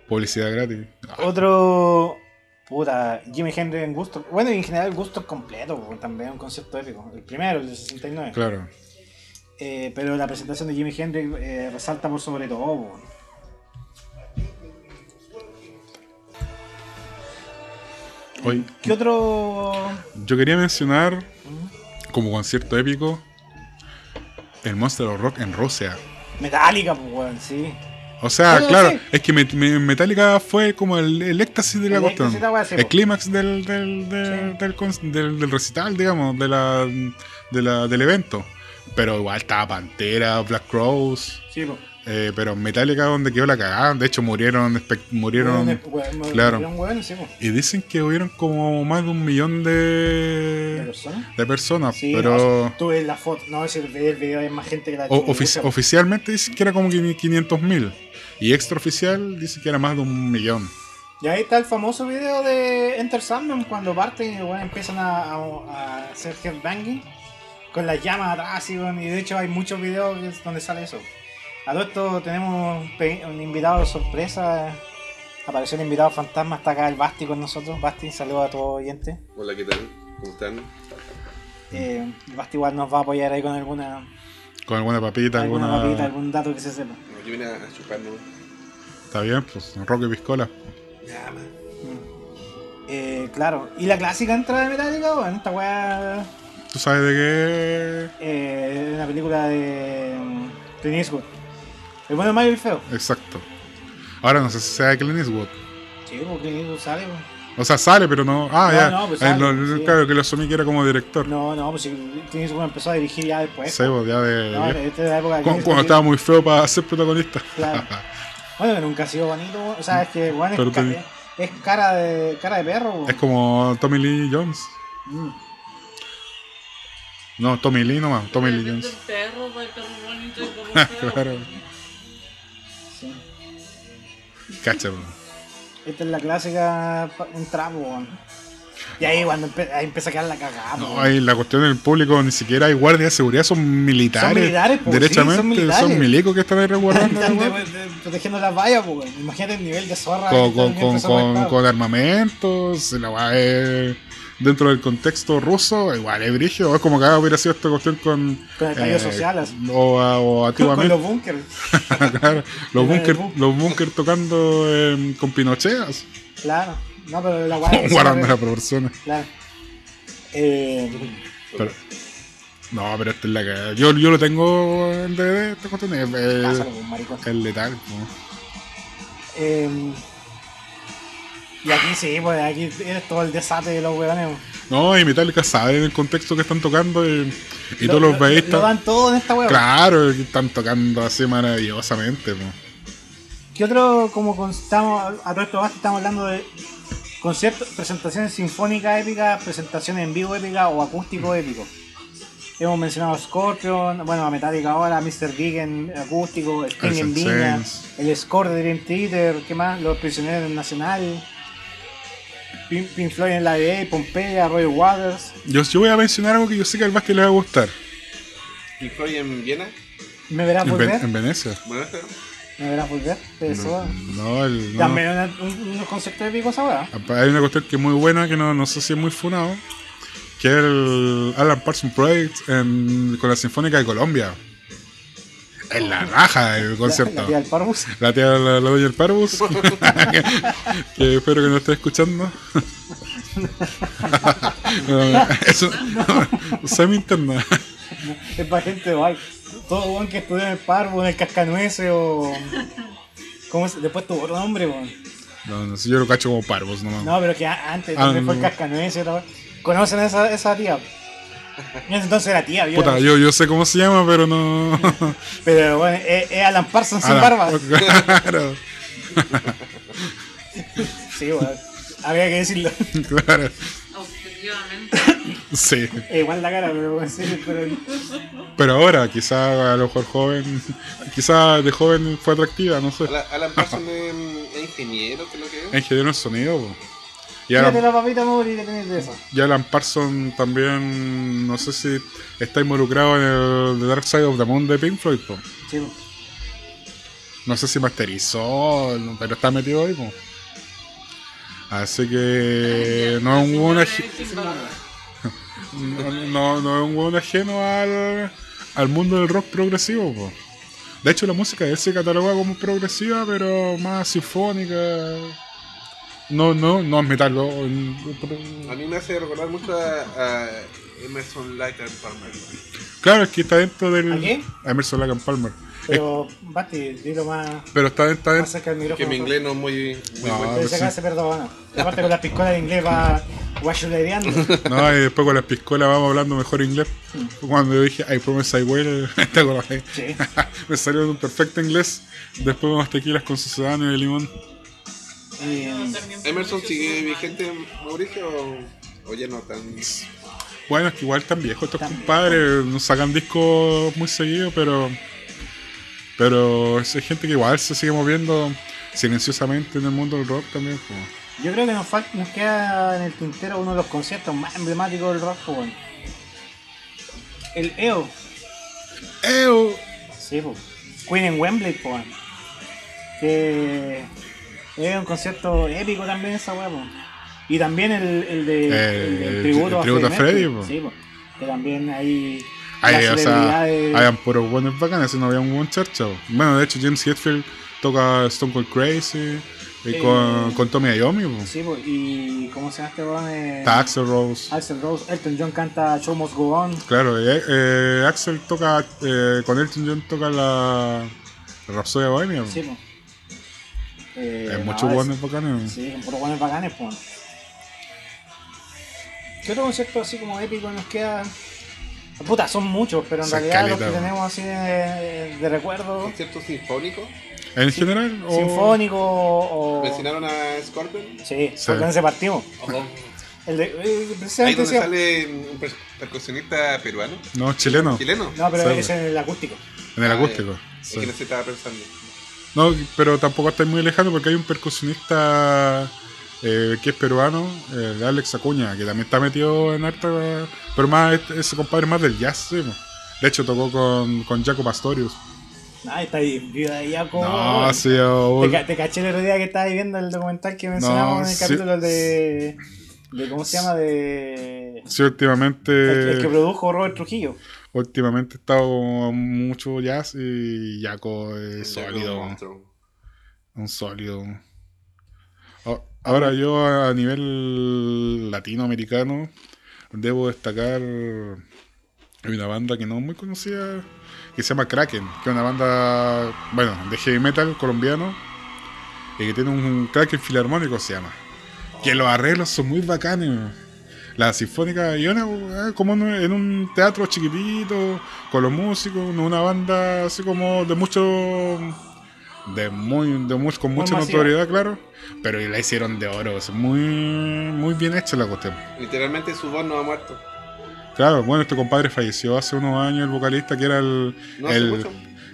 Publicidad gratis. Ah, otro. Puta, Jimi Hendrix en gusto. Bueno, y en general gusto completo, también un concepto épico. El primero, el de 69. claro. Eh, pero la presentación de Jimi Hendrix eh, resalta por sobre todo. Oye, ¿Qué otro.? yo quería mencionar como concierto épico el Monster of Rock en Rusia. Metallica, pues, weón, sí. O sea, claro, es que Met- Me- Metallica fue como el, el éxtasis de la cuestión. el clímax del, del, del, Sí. del- del recital, digamos, de la, de la, del evento. Pero igual estaba Pantera, Black Crows. Sí, po. eh, pero Metallica donde quedó la cagada. De hecho, murieron. murieron Hueones, hue- claro. sí, y dicen que hubieron como más de un millón ¿De de, personas? de personas. Sí, pero. no, tuve la foto. No, ese el video, el video hay más gente que la O- ofici- oficialmente dicen que era como 500 mil. Y extraoficial dice que era más de un millón. Y ahí está el famoso video de Enter Sandman cuando parten y bueno, empiezan a, a- a hacer headbanging con las llamas atrás y, bueno, y de hecho hay muchos videos donde sale eso. A todo esto tenemos un, invitado de sorpresa. Apareció el invitado fantasma, está acá el Basti con nosotros. Basti, saludos a todos oyentes. Hola, ¿qué tal? ¿Cómo están? Eh, el Basti igual nos va a apoyar ahí con alguna, Con alguna papita, alguna alguna. papita, algún dato que se sepa. Aquí viene a chupar, ¿no? Está bien, pues, Roque Piscola. Ya, man. Mm. Eh, claro, y la clásica entrada de Metallica, bueno, esta weá ¿Tú sabes de qué? eh, una película de mm, Clint Eastwood. El bueno, malo y el feo. Exacto. Ahora no sé si sea de Clint Eastwood. Sí, porque Clint Eastwood sale. pues. O sea, sale, pero no. Ah, No, ya. no, pues sale, lo- sí. Claro, que lo asumí que era como director. No, no, pues si Clint Eastwood empezó a dirigir ya después. Sí, pues, ya de. no, viejo. esta es la época de cuando, estaba muy feo para ser protagonista. Claro. Bueno, nunca ha sido bonito. O sea, es que bueno, ca- es cara de cara de perro. es como Tommy Lee Jones. Mm. No, Tommy Lee nomás. Tommy Lee Jones. del perro, el perro bonito y el perro claro. Sí. Cacha, pues. Esta es la clásica trapo, weón. Y ahí cuando empe- ahí empieza a quedar la cagada. No, hay la cuestión del público, ni siquiera hay guardias de seguridad, son militares. Son militares, pues, sí, derechamente, son militares. milicos que están ahí resguardando. Están weá. de- de- protegiendo las vallas, pues, weón. Imagínate el nivel de zorra. con, con, con, con, armamentos, la weá es- dentro del contexto ruso, igual es brígido, es como que hubiera sido esta cuestión con... eh, Con el estallido social, así. O, o Con antiguamente, los bunkers. claro, los Con el bunkers tocando eh, con Pinochet, así, Claro. No, pero la guardia. guardando las proporciones. Claro. Eh, Pero- no, pero esta es la que... Yo, yo lo tengo en DVD, esta cuestión, es, es- pásalo, pues, maricón. es letal. ¿no? Eh, y aquí sí, pues aquí es todo el desate de los weones. No, y Metallica sabe en el contexto que están tocando y, y Lo- todos los lo- veis... Lo dan todo en esta weá. Claro, que están tocando así maravillosamente. po. ¿Qué otro, como con- estamos, a todo esto basta, estamos hablando de conciertos, presentaciones sinfónicas épicas, presentaciones en vivo épicas o acústico épico? Hemos mencionado a Scorpion, bueno, a Metallica ahora, Mr. Big en acústico, Sting en Viña, el score de Dream Theater, ¿qué más? Los Prisioneros Nacional, Pink, Pink Floyd en la EA, Pompeya, Roy Waters, Yo, yo voy a mencionar algo que yo sé que al Basti le va a gustar. ¿Y Floyd en Viena? ¿me verás En, volver? Ven- en Venecia. ¿Me verás volver? De eso, No, el, no. Un- unos conceptos épicos weá. Hay una cuestión que es muy buena, que no, no sé si es muy funado, que es el Alan Parsons Project en- con la Sinfónica de Colombia. Es la raja el concierto. La, tía del Parvus. La tía, la, la doña del Parvus, que, que espero que no esté escuchando. No, Eso, semi interna. Es para gente igual. Todo weón que estudió en el Parvo, en el Cascanueces o. Después tuvo otro nombre, weón. No, no sé, yo lo cacho como Parvus nomás. No, pero que antes Ah, también fue no. el vez. ¿Conocen a esa, esa tía? En ese entonces era tía, yo, yo sé cómo se llama, pero no. Pero bueno, es, es Alan Parsons sin Ah, barba. Claro, Sí. Había que decirlo. claro. Objetivamente. Sí. Eh, igual la cara, pero bueno, sí, pero. Pero ahora, quizá a lo mejor joven, quizá de joven fue atractiva, no sé. Alan, Alan Parsons es, ingeniero, lo que es. Ingeniero en sonido, po. Y Alan, la papita Mori que de y Alan Parsons también, no sé si está involucrado en el The Dark Side of the Moon de Pink Floyd, po. Sí. No sé si masterizó, pero está metido ahí, po. Así que no es un buen no, no es un buen ajeno al, al mundo del rock progresivo, po. De hecho, la música de él se cataloga como progresiva, pero más sinfónica. No, no, no es metal. no, A mí me hace recordar mucho a, a Emerson Lake and Palmer. Claro, es que está dentro del. ¿A qué? a Emerson Lake and Palmer. Pero, Basti, dilo más, Pero está, está cerca del micrófono. Que mi inglés no es muy, muy No, bueno. Sí. se perdona. Aparte con las piscolas de inglés va. No, y después con las piscolas vamos hablando mejor inglés. Cuando yo dije I promise I will, ¿te acordás? Sí. Me salió en un perfecto inglés. Después unas tequilas con sucedáneo de limón. Eh, ¿Emerson sigue vigente, Mauricio? O, o ya no tan.? Bueno, es que igual tan viejos estos compadres, no sacan discos muy seguido, pero. Pero es gente que igual se sigue moviendo silenciosamente en el mundo del rock también. yo creo que nos, falta, nos queda en el tintero uno de los conciertos más emblemáticos del rock. El EO. ¡Eo! Sí, pues. Queen en Wembley, pues. Que es un concierto épico también esa weá. Y también el, el de Eh, el, tributo, tri- tributo a Freddie, Mercury. po. Sí, pues. Que también hay o sea, hayan puros buenos bacanes, no había un buen charcha. po. Bueno, de hecho, James Hetfield toca Stone Cold Crazy y Eh, con, con Tommy Iommi. po. Sí, pues. Y ¿cómo se llama este weón? Eh, Está Axel Rose. Axel Rose, Elton John canta Show Must Go On. Claro, eh, Axel toca, eh, con Elton John toca la, Rhapsody Bohemia. po. Sí, pues. Eh, Hay muchos es- buenos bacanes. Sí, puros buenos bacanes, pues. ¿Qué otro concierto así como épico nos queda? Puta, son muchos, pero en realidad los que tenemos así de, de recuerdo, ¿Concierto sinfónico? En general, o- sinfónico o... ¿Mencionaron a Scorpion? Sí, en ese partimos. El de, eh, Ahí donde sale un per- percusionista peruano, No, chileno. chileno. No, pero Sí. es en el acústico. En el Ah, acústico. Es sí. que no se estaba pensando. No, pero tampoco está muy lejano porque hay un percusionista eh, que es peruano, Alex Acuña, que también está metido en harta. Pero más este- ese compadre más del jazz, sí. De hecho, tocó con, con Jaco Pastorius. Ah, está viva ahí ya como... No, sí, oh, Te, ca- te caché el otro día que estabas viendo el documental que mencionamos en el sí. capítulo de, de... ¿Cómo se llama? De... sí, últimamente. El, el que produjo Robert Trujillo. Últimamente he estado mucho jazz y Jaco es como sólido. Un sólido. Ahora yo a nivel latinoamericano debo destacar una banda que no es muy conocida que se llama Kraken, que es una banda, bueno, de heavy metal colombiano y que tiene un Kraken filarmónico se llama. Que los arreglos son muy bacanes. La sinfónica y una, eh, como en un- teatro chiquitito, con los músicos, una banda así como de mucho de muy, de mucho, con mucha notoriedad, claro, pero la hicieron de oro, es muy, muy bien hecha la cuestión. Literalmente su voz no ha muerto. Claro, bueno, este compadre falleció hace unos años, el vocalista que era el, No el-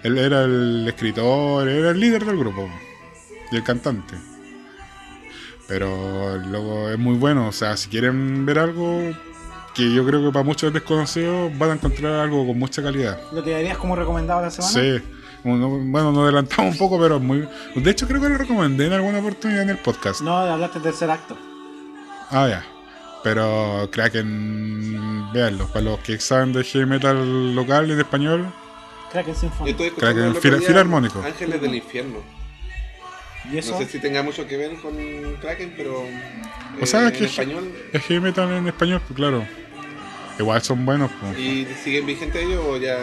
él era el escritor, era el líder del grupo y el cantante. Pero luego es muy bueno, o sea, si quieren ver algo que yo creo que para muchos desconocidos van a encontrar algo con mucha calidad. ¿Lo te darías como recomendado la semana? Sí. Bueno, nos adelantamos un poco, pero es muy. De hecho, creo que lo recomendé en alguna oportunidad en el podcast. No, hablaste del tercer acto. Ah, ya. Pero Kraken, véanlo. Para los que saben de heavy metal local en español, Kraken estoy Kraken, filarmónico. Ángeles del Infierno. ¿Y eso? No sé si tenga mucho que ver con Kraken, pero. O sea, eh, que- en español. es heavy metal en español, pues claro. Igual son buenos, pues. ¿Y siguen vigentes ellos o ya.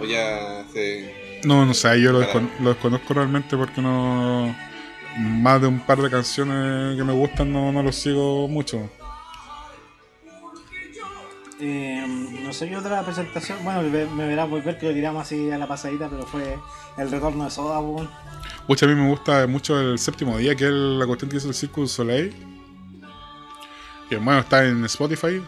o ya se. No, no sé, yo lo, Para- descon- lo desconozco realmente porque no. Más de un par de canciones que me gustan no, no los sigo mucho. Eh, no sé qué otra presentación. Bueno, me, verás volver que lo tiramos así a la pasadita, pero fue el retorno de Soda. Pucha, a mí me gusta mucho el séptimo día, que es la cuestión que hizo el Circus Soleil. Que bueno, está en Spotify.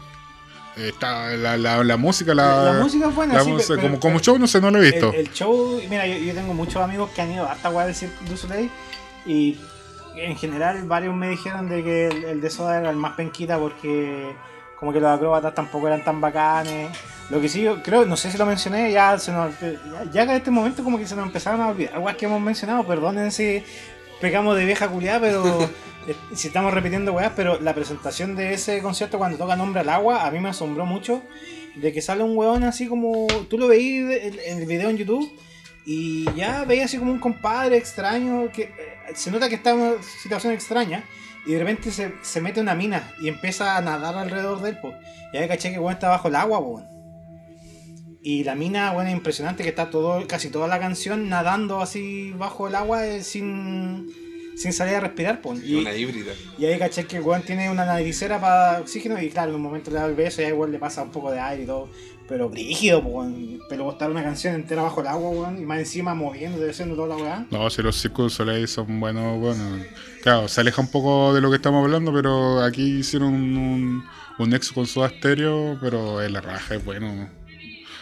Está la, la, la música, la, música es buena, sí, música- pero- como, pero- como show no sé, no lo he visto. El, el show, mira, yo, yo tengo muchos amigos que han ido a esta weá del Cirque du Soleil y en general varios me dijeron de que el, el de Soda era el más penquita porque como que los acróbatas tampoco eran tan bacanes. Lo que sí, yo creo, no sé si lo mencioné, ya se nos, ya, en este momento como que se nos empezaron a olvidar weas que hemos mencionado, perdonen si pecamos de vieja culiada, pero eh, si estamos repitiendo weas, pero la presentación de ese concierto cuando toca Nombre al Agua a mí me asombró mucho de que sale un weón así como. Tú lo veís en, el video en YouTube y ya veías así como un compadre extraño que eh, se nota que está en una situación extraña y de repente se, se mete una mina y empieza a nadar alrededor de él. po. Y ahí caché que weón está bajo el agua, po. Y la mina, bueno, es impresionante que está todo, casi toda la canción nadando así bajo el agua eh, sin, sin salir a respirar. Pues. Y, Una híbrida. y ahí caché que el weón tiene una naricera para oxígeno y claro, en un momento le da el beso y ahí le pasa un poco de aire y todo. Pero brígido, pues. Pero estar una canción entera bajo el agua, weón, y más encima moviendo, haciendo toda la weá. No, si los Circus du Soleil son buenos, bueno. Claro, se aleja un poco de lo que estamos hablando, pero aquí hicieron un, un nexo con Soda Stereo, pero es la raja, es bueno.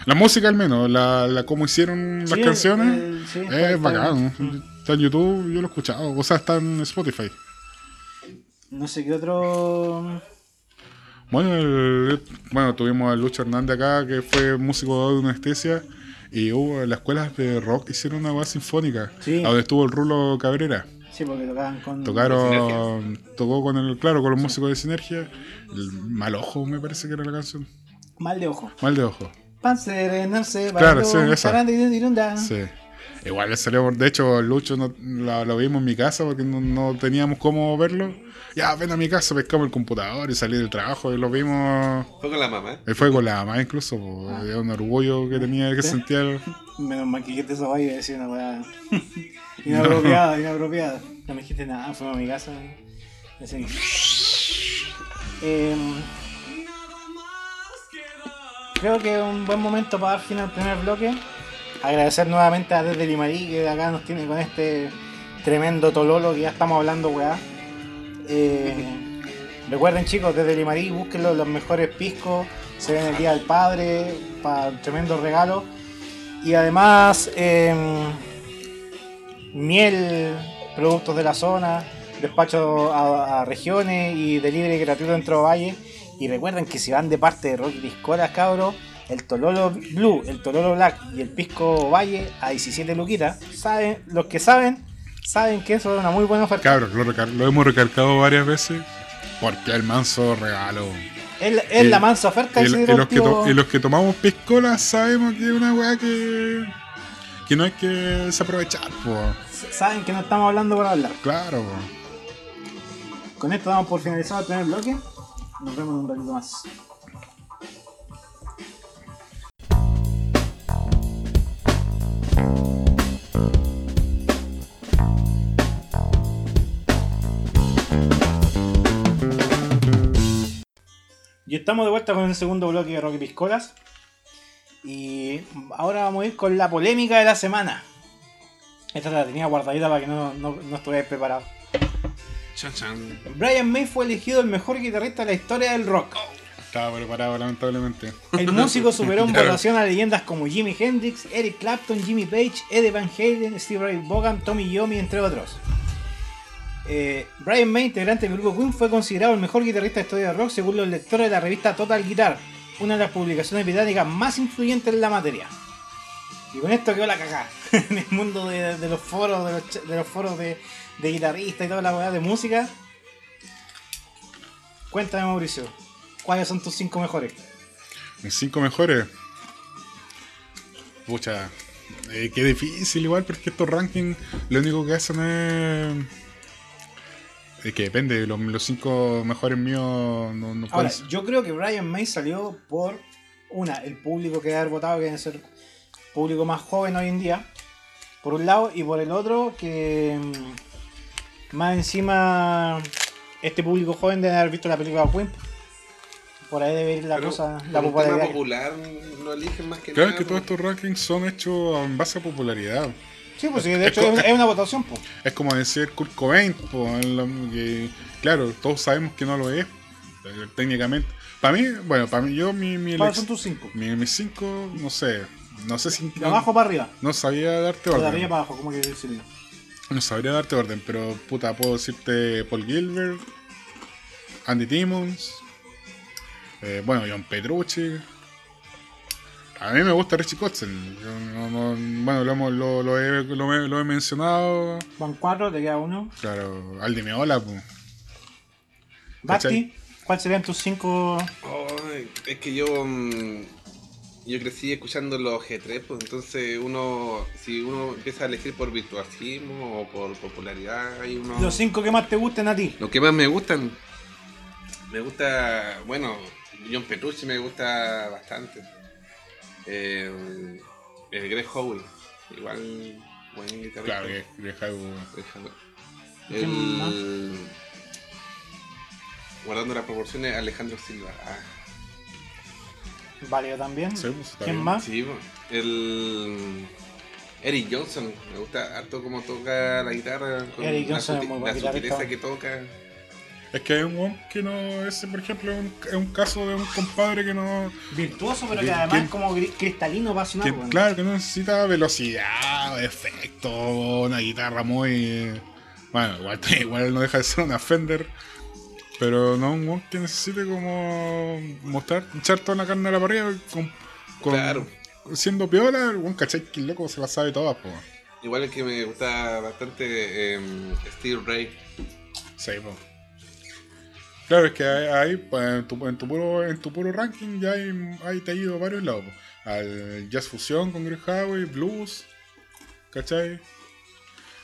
La música al menos, la, la cómo hicieron las Sí, canciones, el- sí, es está bacán. bien. Está en YouTube, yo lo he escuchado, o sea, está en Spotify. No sé qué otro. Bueno, el- bueno, tuvimos a Lucho Hernández acá, que fue músico de anestesia, y hubo en las escuelas de rock hicieron una base sinfónica, Sí. a donde estuvo el Rulo Cabrera. Sí, porque tocaban con. Tocaron, tocó con el, claro, con los músicos de Sinergia. El Mal Ojo, me parece que era la canción. Mal de ojo. Mal de Ojo. Pan serenarse, Claro, bailó, sí, esa. Sí. Igual le salió, de hecho, Lucho no, lo, lo vimos en mi casa porque no, no teníamos cómo verlo. Ya, ven a mi casa, pescamos el computador y salí del trabajo y lo vimos. Fue con la mamá. Él fue con la mamá incluso, po, era un orgullo que tenía, que ¿Sí? sentía. el- Menos mal que dijiste eso vaya y decir una weá inapropiada, inapropiada. No me dijiste nada, fuimos a mi casa. y Así. Em, creo que es un buen momento para dar fin al primer bloque. Agradecer nuevamente a Desde Limarí que acá nos tiene con este tremendo tololo que ya estamos hablando. Eh, recuerden chicos, desde Limarí, búsquenlo los mejores piscos. Se ven el Día del Padre, para tremendo regalo. Y además, em, miel, productos de la zona, despacho a, a regiones y delivery gratuito dentro de Valle. Y recuerden que si van de parte de Rocky Piscolas, cabros, el Tololo Blue, el Tololo Black y el Pisco Valle a 17 luquitas, saben, los que saben, saben que eso es una muy buena oferta. Cabros, lo, hemos recalcado varias veces porque el manso regalo. Es, la mansa oferta y los que to- los que tomamos piscola sabemos que es una weá que, que no hay que desaprovechar, po. saben que no estamos hablando por hablar. Claro, po. Con esto damos por finalizado el primer bloque. Nos vemos en un ratito más. Y estamos de vuelta con el segundo bloque de Rocky Piscolas. Y ahora vamos a ir con la polémica de la semana. Esta la tenía guardadita para que no, no, no estuvierais preparados. Brian May fue elegido el mejor guitarrista de la historia del rock. Estaba preparado, lamentablemente. El músico superó en Claro. votación a leyendas como Jimi Hendrix, Eric Clapton, Jimmy Page, Eddie Van Halen, Steve Ray Vaughan, Tommy Yomi, entre otros. Eh, Brian May, integrante del grupo Queen, fue considerado el mejor guitarrista de historia del rock según los lectores de la revista Total Guitar, una de las publicaciones británicas más influyentes en la materia. Y con esto quedó la cagada en el mundo de, de los foros, de los, de foros de, de guitarristas y toda la weá de música. Cuéntame Mauricio, ¿cuáles son tus cinco mejores? Mis cinco mejores. Pucha, eh, qué difícil igual, porque estos rankings lo único que hacen es. Es que depende, los, los cinco mejores míos no, no Ahora, yo creo que Brian May salió por una, el público que debe haber votado, que debe ser público más joven hoy en día, por un lado, y por el otro, que mm, más encima este público joven debe haber visto la película Queen. Por ahí debe ir la Pero cosa, la popularidad. popular no eligen más que Claro, es nada. que todos estos rankings son hechos en base a popularidad. Sí, pues sí, de hecho es una, es una votación, pues. Es como decir Kurt Cobain, po, en la- que, claro, todos sabemos que no lo es, técnicamente. Para mí, bueno, para mí, yo, mi, mi, ¿Cuáles elec- son tus cinco? mi- mis cinco, no sé, no sé si... De abajo para arriba. No sabía darte O de orden. arriba para abajo, como que decirlo. No sabría darte orden, pero puta, puedo decirte Paul Gilbert, Andy Timmons, eh, bueno, John Petrucci. A mí me gusta Richie Kotzen. Yo no- no- bueno, lo, hemos- lo, lo he, lo he- lo he mencionado. Van cuatro, te queda uno. Claro, Aldi Meola, pues. Basti, ¿cuáles serían tus cinco? Ay, es que yo mm, yo crecí escuchando los G3, pues entonces uno si uno empieza a elegir por virtuosismo o por popularidad, hay uno Los cinco que más te gusten a ti. Lo que más me gustan me gusta, bueno, John Petrucci me gusta bastante. Eh, el Greg Howe, igual buen guitarrista. Claro, Greg Howe. ¿Quién más? El... Guardando las proporciones, Alejandro Silva. Ah, Válido también. Sí, pues, ¿Quién bien. más? sí, po. el... Eric Johnson, me gusta harto cómo toca la guitarra, con Eric la, Johnson es muy buen la guitarrista. sutileza que toca. Es que hay un weón que no. Ese, por ejemplo, es un, es un caso de un compadre que no. Virtuoso, pero que ¿Quién- además es como cristalino para sonar, que, claro, que no necesita velocidad, efecto, una guitarra muy. Bueno, igual, igual no deja de ser una Fender. Pero no un weón que necesite como mostrar, echar toda la carne a la parrilla con, con- Claro. siendo piola, el weón, ¿cachai? Que el loco se la sabe todas, po. Igual el que me gusta bastante, eh, Steve Ray. Sí, po. Claro, es que ahí, ahí, pues, en, tu, en, tu puro, en tu puro ranking ya hay, hay te ha ido a varios lados. po. Al jazz fusión con Greg Howe, blues, ¿cachai?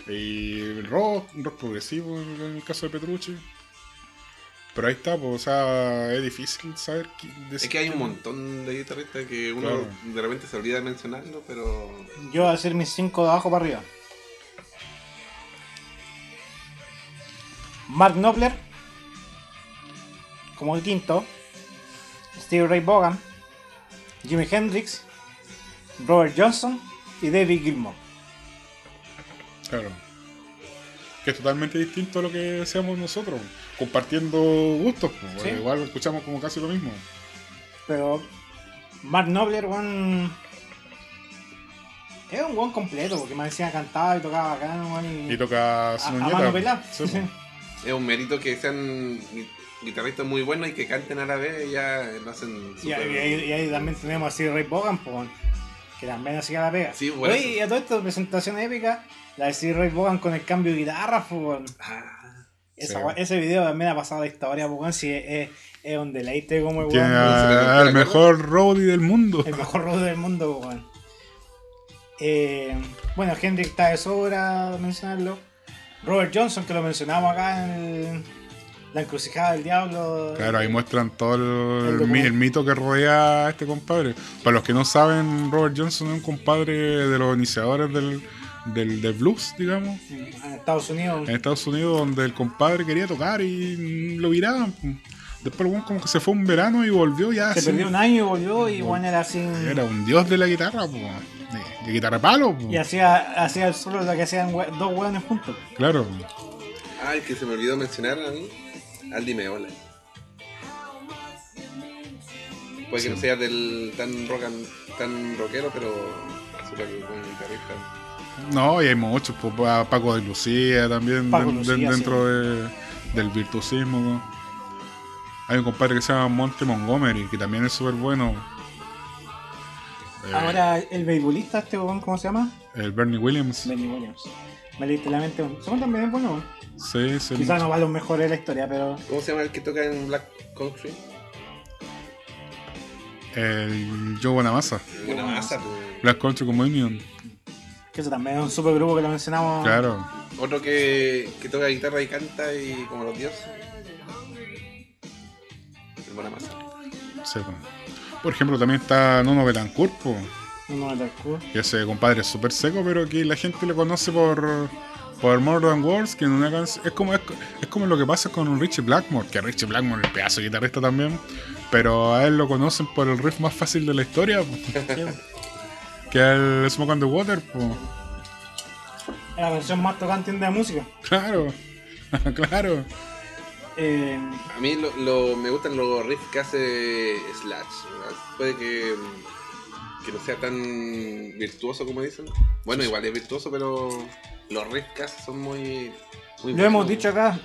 Y el rock, rock progresivo en el caso de Petrucci. Pero ahí está, pues, o sea, es difícil saber. qui- Es que hay un montón de guitarristas que uno Claro. de repente se olvida de mencionarlo, pero Yo voy a hacer mis 5 de abajo para arriba. Mark Knopfler. Como el quinto. Steve Ray Vaughan. Jimi Hendrix. Robert Johnson. Y David Gilmour. Claro. Que es totalmente distinto a lo que seamos nosotros, compartiendo gustos. pues, Sí. Igual escuchamos como casi lo mismo. Pero Mark Knopfler, weón. Es un buen completo, porque me decía cantaba y tocaba bacán, weón. Y, Y toca a, sin a mano pelada. Sí, pues. es un mérito que sean guitarristas muy buenos y que canten a la vez, ya lo hacen Y, ahí- y ahí- y ahí también tenemos a Steve Ray Vaughan, pues, weón, que también hacía la pega. Sí, por Oye, y a toda esta presentación épica, la de Steve Ray Vaughan con el cambio de guitarra, pues. Ah, Sí. ese video también ha pasado la historia, pues, si es, es, es un deleite como el mejor roadie del mundo. el mejor road del mundo, pues. Eh, bueno, Hendrix está de sobra mencionarlo. Robert Johnson, que lo mencionamos acá en el- la encrucijada del diablo. Claro, ahí muestran todo el, mito que rodea a este compadre. Para los que no saben, Robert Johnson es un compadre de los iniciadores del, del, del blues, digamos, En Estados Unidos. en Estados Unidos, donde el compadre quería tocar y lo viraban. Después, bueno, como que se fue un verano y volvió ya. Se así. perdió un año y volvió y bueno era así. Era un dios de la guitarra, po. de, de guitarra palo. po. Y hacía, hacía el solo lo que hacían dos hueones juntos. Claro. ah, el que se me olvidó mencionar a mí, Aldi Meola. Puede que no sea del tan rock and- tan rockero, pero súper buen guitarrista. No, y hay muchos, pues, pa- Paco de Lucía también Paco Lucía, dentro de- del virtuosismo. Hay un compadre que se llama Monte Montgomery, que también es súper bueno. Eh, Ahora el beisbolista, este huevón, ¿cómo se llama? El Bernie Williams. Benny Williams. Me leíste la mente. Son también es bueno. Sí, sí. Quizás no va a los mejores de la historia, pero ¿Cómo se llama el que toca en Black Country? El Joe Bonamassa. Una masa, pues. Black Country Communion. que eso también es un super grupo que lo mencionamos. Claro. Otro que, que toca guitarra y canta y como los dioses. El Bonamassa. sí, po. Por ejemplo, también está Nuno Betancourt, po, Cool. que ese compadre es súper seco, pero que la gente le conoce por, por More Than Words, que en una canción. Es como, es, es como lo que pasa con Richie Blackmore, que Richie Blackmore es el pedazo de guitarrista también, pero a él lo conocen por el riff más fácil de la historia, que es el Smoke on the Water, po. es la versión más tocante de la música. Claro, claro. Eh, A mí lo, lo- me gustan los riffs que hace Slash. ¿verdad? Puede que, que no sea tan virtuoso como dicen. Bueno, igual es virtuoso, pero los hace son muy. muy lo hemos dicho acá,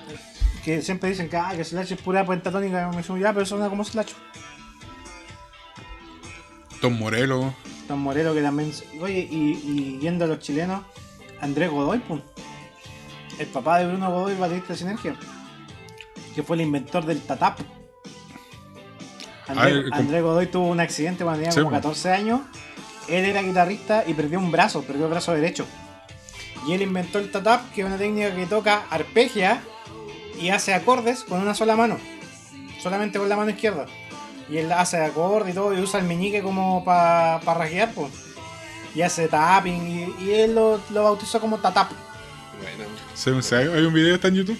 que siempre dicen que, ah, que Slash es pura pentatónica. Me dicen, ya, pero suena como Slash. Tom Morello. Don Morelo que también. Oye, y, y yendo a los chilenos, Andrés Godoy, pum. El papá de Bruno Godoy, baterista de Sinergia. Que fue el inventor del tatap. Andrés Godoy tuvo un accidente cuando tenía Sí, como po. 14 años. Él era guitarrista y perdió un brazo, perdió el brazo derecho. Y él inventó el tatap, que es una técnica que toca arpegia y hace acordes con una sola mano. Solamente con la mano izquierda. Y él hace acorde y todo, y usa el meñique como para pa rasguear, pues. Y hace tapping, y, y él lo, lo bautizó como tatap. Bueno, Sí, o sea, hay un video está en YouTube.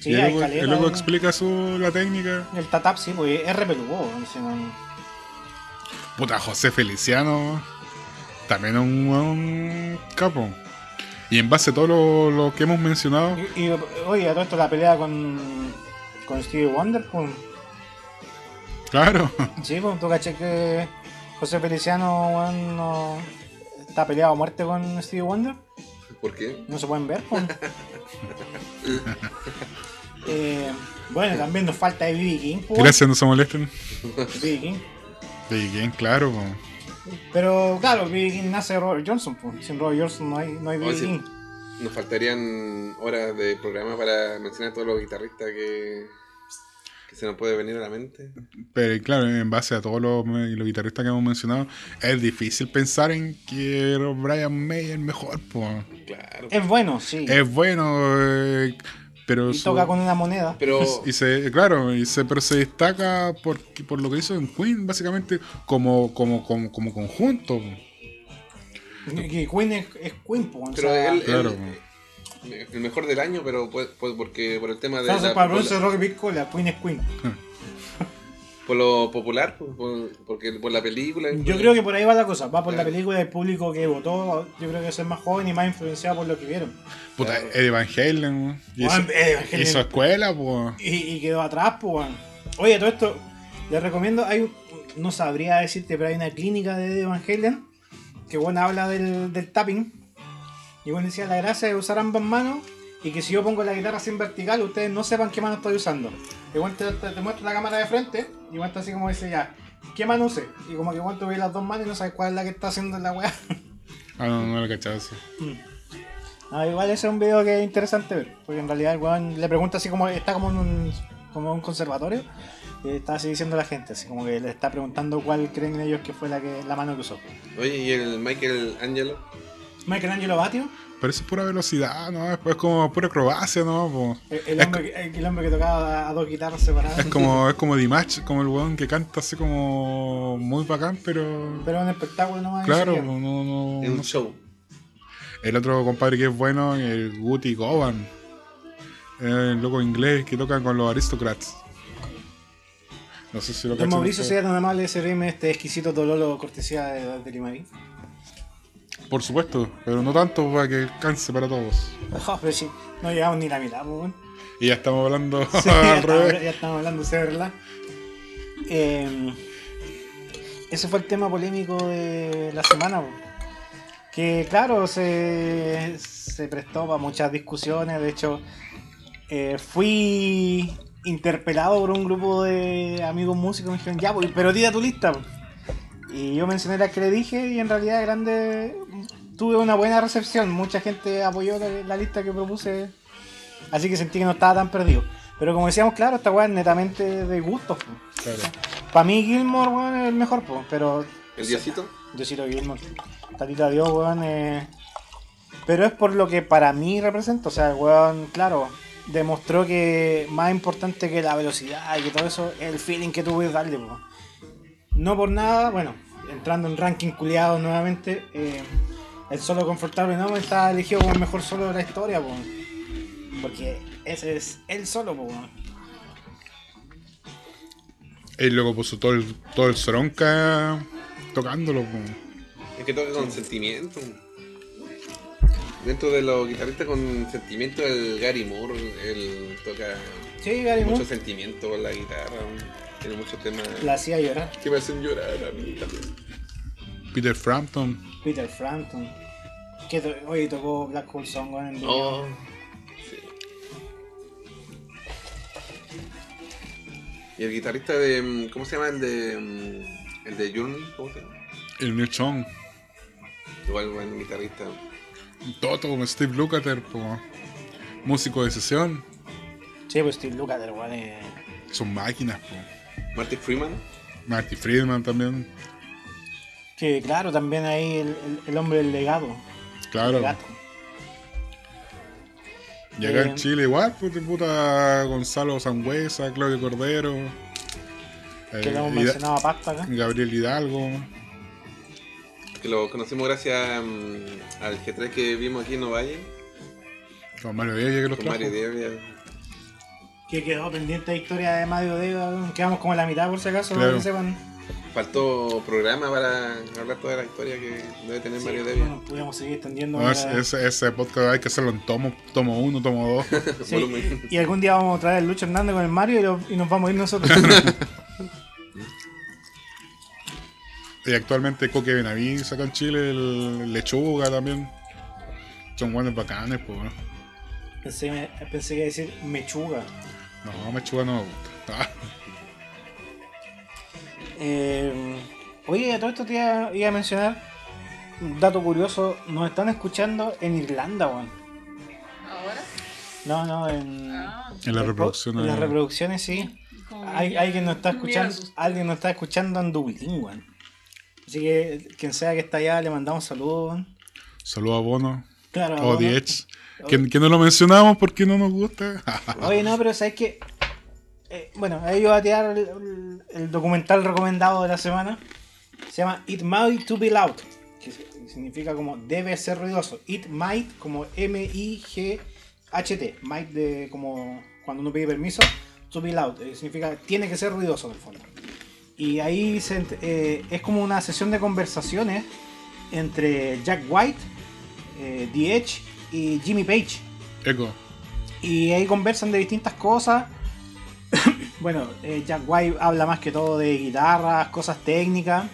Sí, y caleta, ¿no? explica su, la técnica. El tatap, sí, pues es repeludo, Puta, José Feliciano. También un, un capo. Y en base a todo lo, lo que hemos mencionado, Y, y, oye, a todo esto la pelea con, con Stevie Wonder, pues. claro. Sí, pues tú caché que José Feliciano. Está peleado a muerte con Stevie Wonder. ¿Por qué? No se pueden ver, pues. Eh, bueno, también nos falta de B.B. King, pues. Gracias, no se molesten. B.B. King. De bien, claro. po. Pero claro, B.B. King nace de Robert Johnson, pues. Sin Robert Johnson no hay, no hay B.B. King. Nos faltarían horas de programa para mencionar a todos los guitarristas que se nos puede venir a la mente. Pero claro, en base a todos los, los guitarristas que hemos mencionado, es difícil pensar en que Brian May es el mejor. po. Claro. Es bueno, sí. Es bueno, eh, pero y su- toca con una moneda. Pero y se claro y se pero se destaca por, por lo que hizo en Queen básicamente como como como, como conjunto Que Queen es, es Queen, pues. o Pero sea, él, claro. él- el mejor del año, pero puede- puede- porque por el tema de Entonces, la- para por, la- Rock Piscola, Queen es Queen. por lo popular, por, por- porque por la película. Yo creo que por ahí va la cosa. Va por la película del público que votó. Yo creo que es más joven y más influenciado por lo que vieron. puta Claro. Eddie Van Halen y Juan, hizo, Eddie Van Halen. hizo escuela pues Y, y quedó atrás, pues. Oye, todo esto, les recomiendo, hay un- no sabría decirte, pero hay una clínica de Van Halen que bueno habla del, del tapping. Y bueno decía la gracia de usar ambas manos y que si yo pongo la guitarra sin vertical, ustedes no sepan qué mano estoy usando. Igual te, te, te muestro la cámara de frente, y igual está así como dice ya, ¿qué mano usé? Y como que igual ves las dos manos y no sabes cuál es la que está haciendo la weá. ah no no lo cachaba eso Ah, igual ese es un video que es interesante ver, porque en realidad el weón le pregunta así como, está como en un, como en un conservatorio, y está así diciendo la gente, así como que le está preguntando cuál creen ellos que fue la que la mano que usó. Oye, y el Michael Angelo. Michelangelo Batio, pero eso es pura velocidad no es como pura acrobacia no el, el Es hombre, que- el, el hombre que tocaba a, dos guitarras separadas. es como es como Dimash como el weón que canta así como muy bacán pero Pero un espectáculo nomás. claro no, no, En un no- show. el otro compadre que es bueno el Guti Govan el loco inglés que toca con los aristocrats no sé si lo Don Mauricio ustedes. sea tan amable de servirme este exquisito Tololo cortesía de, de Limarí. Por supuesto, pero no tanto para que alcance para todos. Oh, pero sí, no llegamos ni la mitad, pues. Y ya estamos hablando Sí, ya, al estamos, revés. ya estamos hablando de verdad. Eh, ese fue el tema polémico de la semana. po. Que claro, se, se prestó para muchas discusiones. De hecho, eh, fui interpelado por un grupo de amigos músicos. Me dijeron, ya, pero tira tu lista. po". Y yo mencioné la que le dije y en realidad grande tuve una buena recepción. Mucha gente apoyó la, la lista que propuse. Así que sentí que no estaba tan perdido. Pero como decíamos, claro, esta weá es netamente de gustos. Claro. Para mí Gilmore, weón, es el mejor, po, pero El Diosito. Diosito Gilmore, Tatita Dios, weón, eh, pero es por lo que para mí representa. O sea, el weón, claro, demostró que más importante que la velocidad y que todo eso es el feeling que tú puedes darle, po. No por nada, bueno, entrando en ranking culiado nuevamente, eh, el solo confortable no está elegido como el mejor solo de la historia, po. Porque ese es el solo, po. Y luego puso todo el, todo el soronca tocándolo. po. Es que toca con sentimiento. Dentro de los guitarristas con sentimiento, el Gary Moore, él toca Sí, Gary mucho Moore sentimiento con la guitarra. Tiene muchos temas la hacía llorar. que me hacen llorar a mí también. Peter Frampton. Peter Frampton. Que to- oye, tocó Black Hole Song en vivo. Oh, sí. Y el guitarrista de. mm, ¿Cómo se llama? El de. mm, El de Journey, ¿cómo se llama? El Neil Chong. Igual buen guitarrista. Toto como Steve Lukather. po. Músico de sesión. Sí, pues Steve Lukather, weón. eh, Son máquinas. po. Marty Freeman. Marty Friedman también. Que claro, también ahí el, el- el hombre del legado. Claro. Y acá Eh, en Chile igual, pues de puta Gonzalo Sangüesa, Claudio Cordero. Eh, Que lo hemos Hida- mencionado a pasta acá. Gabriel Hidalgo. Que lo conocimos gracias mm, al G3 que vimos aquí en Ovalle. Con Mario Diego que los Con trajo. Mario Diego. Que quedó pendiente de historia de Mario Dega. Quedamos como en la mitad por si acaso, Claro. para que sepan. Faltó programa para hablar toda la historia que debe tener Sí, Mario Diego. bueno, podríamos seguir extendiendo. No, ese, ese podcast hay que hacerlo en tomo, tomo 1, tomo 2. Sí, Volumen. y algún día vamos a traer el Lucho Hernández con el Mario y, lo- y nos vamos a ir nosotros. y actualmente Coque Benavides acá en Chile, el Lechuga también. Son buenos bacanes, pues. ¿no? pensé, pensé que iba a decir mechuga. No, Mechuga no me gusta. Eh, oye, a todo esto te iba, iba a mencionar un dato curioso. Nos están escuchando en Irlanda, weón. ¿Ahora? No, no, en, Ah, en la reproducción. en las reproducciones sí. Hay, que- alguien nos está escuchando, alguien nos está escuchando en Dublín, weón. Así que quien sea que está allá le mandamos saludos. Saludos a Bono. Claro. O bueno. Que, que no lo mencionamos porque no nos gusta. Oye, no, pero sabes que. eh, bueno, ahí yo voy a tirar el, el- documental recomendado de la semana. Se llama It Might to Be Loud. Que significa como debe ser ruidoso. It Might como M-I-G-H-T. Might de como cuando uno pide permiso. To be loud. eh, significa tiene que ser ruidoso en el fondo. Y ahí se eh, es como una sesión de conversaciones entre Jack White, eh, The Edge y Jimmy Page. Eco. Y ahí conversan de distintas cosas. bueno, eh, Jack White habla más que todo de guitarras, cosas técnicas.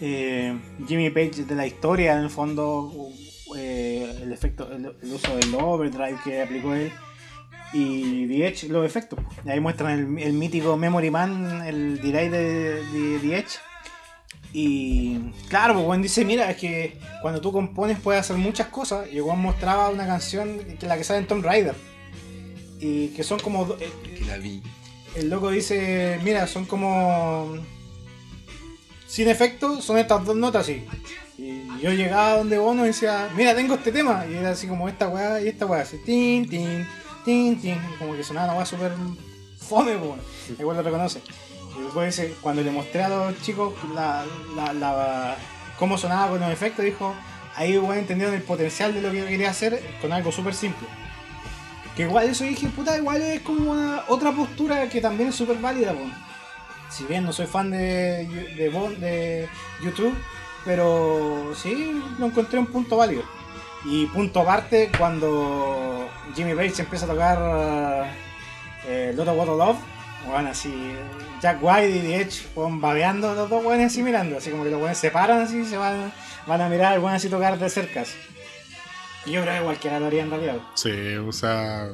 Eh, Jimmy Page de la historia, en el fondo, eh, el efecto, el, el uso del overdrive que aplicó él. Y The Edge, los efectos. Y ahí muestran el, el mítico Memory Man, el delay de, de The Edge. Y claro, pues Juan dice, mira, es que cuando tú compones puedes hacer muchas cosas. Y Juan mostraba una canción que la que sale en Tomb Raider. Y que son como... eh, Que la vi. El loco dice, mira, son como... Sin efecto, son estas dos notas así. Y yo llegaba donde Bono y decía, mira, tengo este tema. Y era así como esta weá y esta weá. Así, tin, tin, tin, tin. Como que sonaba una weá súper fome, pues. Igual lo reconoce. Dice, cuando le mostré a los chicos cómo sonaba con los efectos, dijo, ahí weón entendieron el potencial de lo que yo quería hacer con algo súper simple. Que igual eso dije, puta, igual es como una, otra postura que también es súper válida. Si bien no soy fan de, YouTube, pero sí lo encontré un punto válido. Y punto aparte, cuando Jimmy Page empieza a tocar eh, Lot of What of Love, bueno, así Jack White y The Edge van babeando los dos buenos así mirando, así como que los buenos se paran así y se van, van a mirar al buen así tocar de cerca. así. Y yo creo que cualquiera lo haría en realidad. Sí, o sea,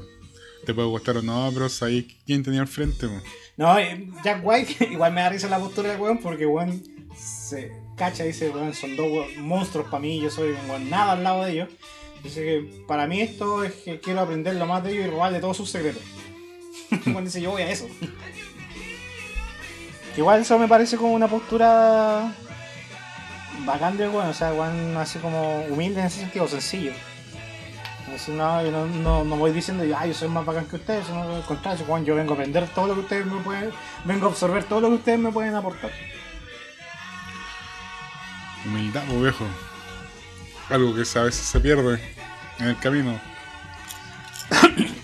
te puede gustar o no, pero sabes quién tenía al frente. po? No, eh, Jack White igual me da risa la postura del weón porque weón se cacha y dice, weón, son dos weón- monstruos para mí, yo soy un nada al lado de ellos. Dice que para mí esto es que quiero aprender lo más de ellos y robarle todos sus secretos. Weón dice, yo voy a eso. Igual eso me parece como una postura bacán del weón, o sea, weón así como humilde en ese sentido, sencillo. Así, no, yo no, no, voy diciendo, ah, yo soy más bacán que ustedes, sino al contrario, Juan, yo vengo a aprender todo lo que ustedes me pueden, vengo a absorber todo lo que ustedes me pueden aportar. Humildad, po, viejo. Algo que a veces se pierde en el camino.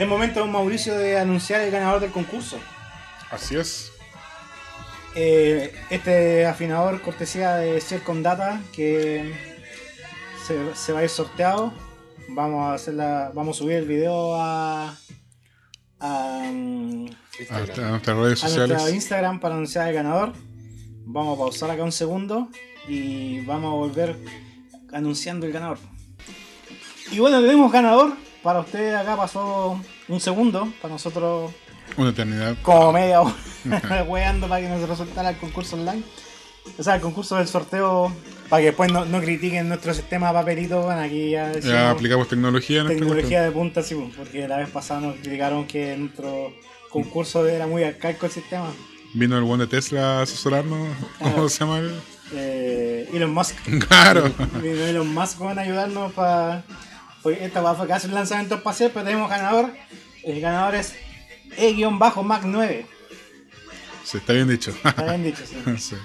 Es momento, Mauricio, de anunciar el ganador del concurso. Así es. Eh, este afinador cortesía de Celcom Data que se, se va a ir sorteado. Vamos a hacer la, vamos a subir el video a, a, A, Instagram. a nuestras redes a sociales. Instagram para anunciar el ganador. Vamos a pausar acá un segundo y vamos a volver anunciando el ganador. Y bueno, tenemos ganador. Para ustedes acá pasó un segundo, para nosotros Una eternidad. como media hora weando para que nos resultara el concurso online. O sea, el concurso del sorteo, para que después no, no critiquen nuestro sistema papelito, bueno, aquí ya decimos Ya aplicamos tecnología en este tecnología de punta, sí, pues, porque la vez pasada nos criticaron que nuestro concurso era muy arcaico el sistema. Vino el buen de Tesla a asesorarnos. ¿Cómo se llama? el? Eh, Elon Musk. Claro. Vino Elon Musk van a ayudarnos para. Esta weá fue casi un lanzamiento espacial, pero tenemos ganador. El ganador es E-Mac 9. Sí, está bien dicho. Está bien dicho, sí. Sí.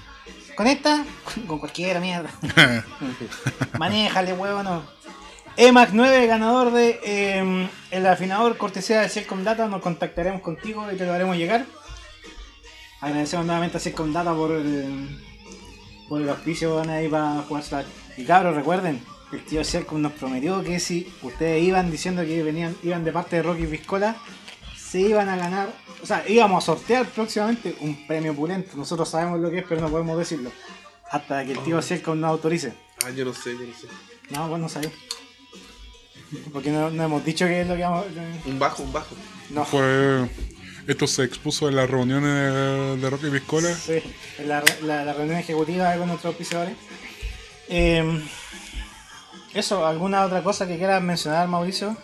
Con esta, con cualquiera mierda. Manéjale, huevo, no. EMAX 9, ganador de eh, el afinador cortesía de Celcom Data, nos contactaremos contigo y te lo haremos llegar. Agradecemos nuevamente a Celcom Data por el, por el auspicio van ahí para jugar. Y cabros, recuerden, el tío Celcom nos prometió que si ustedes iban diciendo que venían, iban de parte de Rocky Viscola, se iban a ganar, o sea, íbamos a sortear próximamente un premio opulento. Nosotros sabemos lo que es, pero no podemos decirlo. Hasta que el tío Celcom nos autorice. Ah, yo no sé, yo no sé. No, vos no sabés. Porque no, no hemos dicho que es lo que vamos Un bajo, un bajo. No, Fue. Esto se expuso en las reuniones de, de Rocky Piscola. sí, en la, la, la reunión ejecutiva con nuestros auspiciadores. Eh, eso, ¿alguna otra cosa que quieras mencionar, Mauricio?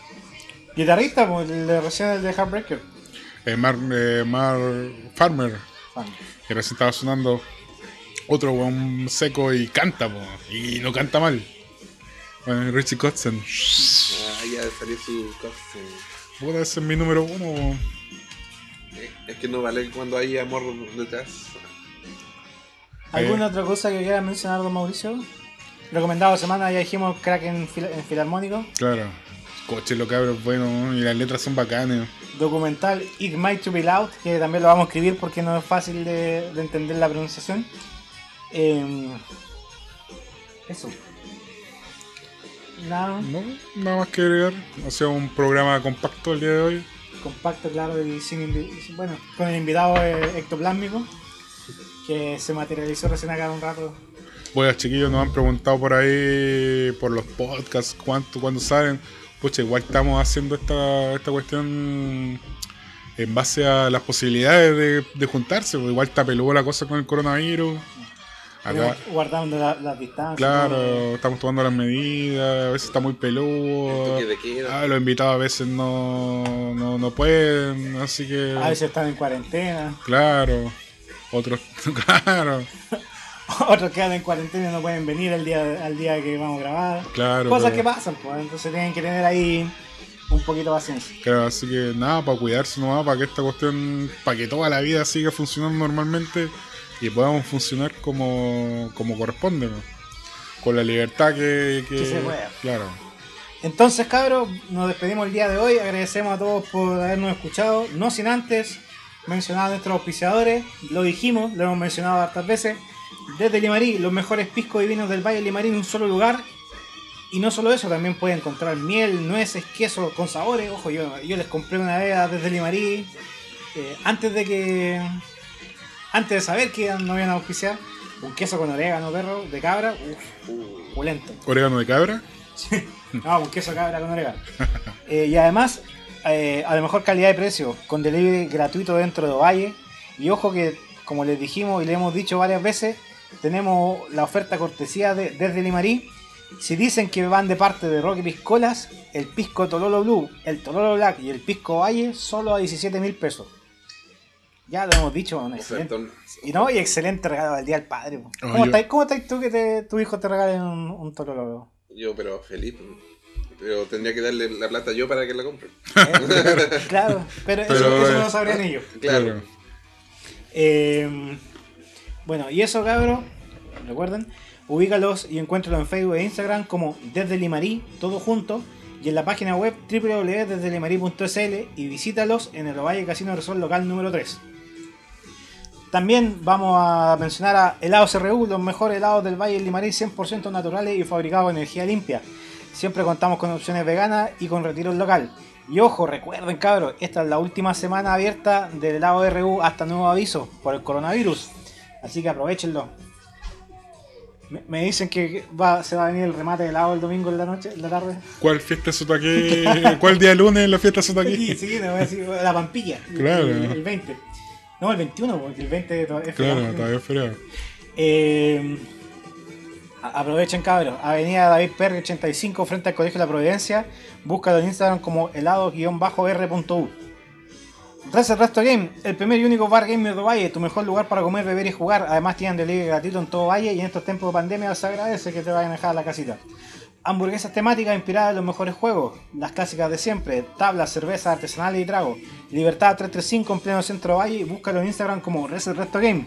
Guitarrista, pues el de recién el de Heartbreaker. Eh, Mar, eh, Mar Farmer, Fan. que recién estaba sonando otro weón seco y canta, po, y no canta mal. Eh, Richie Kotzen. Ah, ya salió su cosa. Puta, ese es mi número uno. po. Eh, Es que no vale cuando hay amor detrás. ¿Alguna otra cosa que quieras mencionar, don Mauricio? Recomendado semana, ya dijimos crack en, fil- en filarmónico. Claro. Coche, lo cabros, bueno, y las letras son bacanas. documental It Might to Be Loud, que también lo vamos a escribir porque no es fácil de, de entender la pronunciación. Eh, eso. Nada, No, nada más que agregar. Ha sido un programa compacto el día de hoy. compacto, claro, y sin bueno, con el invitado eh, ectoplásmico, que se materializó recién acá un rato. Pues chiquillos nos han preguntado por ahí, por los podcasts, cuánto, cuándo salen. Pucha, igual estamos haciendo esta, esta cuestión en base a las posibilidades de, de juntarse. pues igual está peludo la cosa con el coronavirus. Acá, guardando la- las distancias. todo. claro, estamos tomando las medidas, a veces está muy peludo. Ah, los invitados a veces no, no, no pueden, así que... A veces están en cuarentena, Claro, otros, claro, otros quedan en cuarentena y no pueden venir al día, al día que vamos a grabar. claro. Cosas que pasan, pues, entonces tienen que tener ahí un poquito de paciencia. Claro, así que nada, para cuidarse nomás, para que esta cuestión, para que toda la vida siga funcionando normalmente y podamos funcionar como, como corresponde, ¿no? con la libertad que, que- Que se pueda. Claro, Entonces, cabros, nos despedimos el día de hoy. Agradecemos a todos por habernos escuchado. No sin antes mencionar a nuestros auspiciadores. Lo dijimos, lo hemos mencionado hartas veces. Desde Limarí, los mejores piscos y vinos del Valle de Limarí en un solo lugar. Y no solo eso, también pueden encontrar miel, nueces, queso con sabores. Ojo, yo, yo les compré una vez desde Limarí. eh, antes de que. Antes de saber que no iban a auspiciar. Un queso con orégano, perro, de cabra. Uf, Uh, opulento. orégano de cabra, No, un queso cabra con orégano. Eh, y además, eh, a la mejor calidad de precio, con delivery gratuito dentro de Ovalle. Y ojo que, como les dijimos y le hemos dicho varias veces, tenemos la oferta cortesía de, desde Limarí. Si dicen que van de parte de Rocky Piscolas, el pisco Tololo Blue, el Tololo Black y el pisco Valle, solo a 17 mil pesos. Ya lo hemos dicho, un excelente. Y no, y excelente regalo del Día del Padre. po. ¿Cómo, yo- estás, ¿Cómo tú que te- tu hijo te regale un, un Tololo? Yo, pero feliz. Pero tendría que darle la plata yo para que la compre. ¿Eh? claro, pero, eso, Pero, eso no eh, lo sabrían ellos. Claro. Eh, bueno, y eso, cabros, recuerden, ubícalos y encuéntralos en Facebook e Instagram como Desde Limarí, todo junto, y en la página web www.desdelimarí.sl y visítalos en el Ovalle Casino Resort local número 3. También vamos a mencionar a Helados RU, los mejores helados del Valle del Limarí, 100% naturales y fabricados con energía limpia. Siempre contamos con opciones veganas y con retiro local. Y ojo, recuerden cabros, esta es la última semana abierta del helado RU hasta nuevo aviso por el coronavirus. Así que aprovechenlo. Me, me dicen que va, se va a venir el remate de helado el domingo en la noche, en la tarde. ¿cuál fiesta es aquí? ¿Cuál día lunes es la fiesta es Sí, sí, te voy a decir, la Pampilla. Claro. El, el 20. No, el 21, porque el 20 todavía es Claro, feriado. todavía es feriado. Eh, aprovechen cabros, Avenida David Perry 85 frente al Colegio de la Providencia. Búscalo en Instagram como helado-r.u. Reset Resto Game, el primer y único bar gamer de Valle, tu mejor lugar para comer, beber y jugar. Además tienen delivery gratuito en todo Valle y en estos tiempos de pandemia se agradece que te vayan a dejar la casita. Hamburguesas temáticas inspiradas en los mejores juegos, las clásicas de siempre, tablas, cervezas artesanales y tragos. Libertad 335 en pleno centro valle y búscalo en Instagram como Reset Resto Game.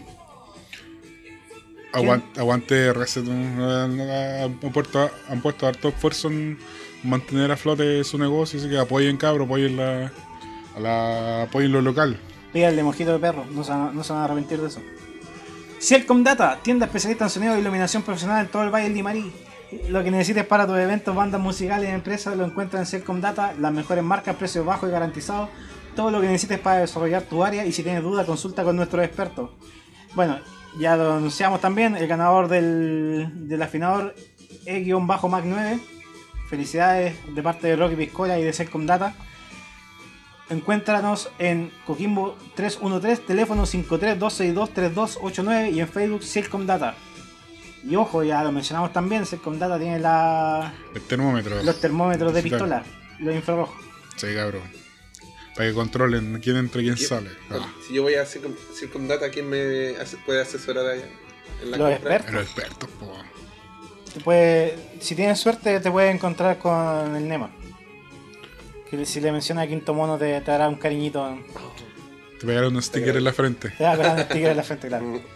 Aguan- aguante Reset. Han puesto, han puesto harto esfuerzo en mantener a flote su negocio, así que apoyen cabro, apoyen la, a la apoyen lo local. Pídale mojito de perro, no se, van, a- no se van a arrepentir de eso. Cielcom Data, tienda especialista en sonido e iluminación profesional en todo el Valle del Limarí. Lo que necesites para tus eventos, bandas musicales y empresas lo encuentras en Cielcom Data, las mejores marcas, precios bajos y garantizados. Todo lo que necesites para desarrollar tu área y si tienes duda consulta con nuestros expertos. Bueno, ya lo anunciamos también, el ganador del, del afinador E-Mac 9. Felicidades de parte de Rocky Piscola y de Cielcom Data. Encuéntranos en Coquimbo 313, teléfono 532623289 y en Facebook Silcom Data. Y ojo, ya lo mencionamos también, Silcom Data tiene la, El termómetro. los termómetros de pistola, los infrarrojos. Sí, cabrón. Para que controlen quién entra y quién Yo- sale. Ah, Si yo voy a Circum, Circumdata, ¿quién me hace- puede asesorar allá? En la Los compra? expertos. los expertos, po. Te puede- si tienes suerte te puedes encontrar con el Nema. Que si le menciona a Quinto Mono te, te dará un cariñito. Te pegaron un sticker en la frente. Te da con el sticker en la frente, claro.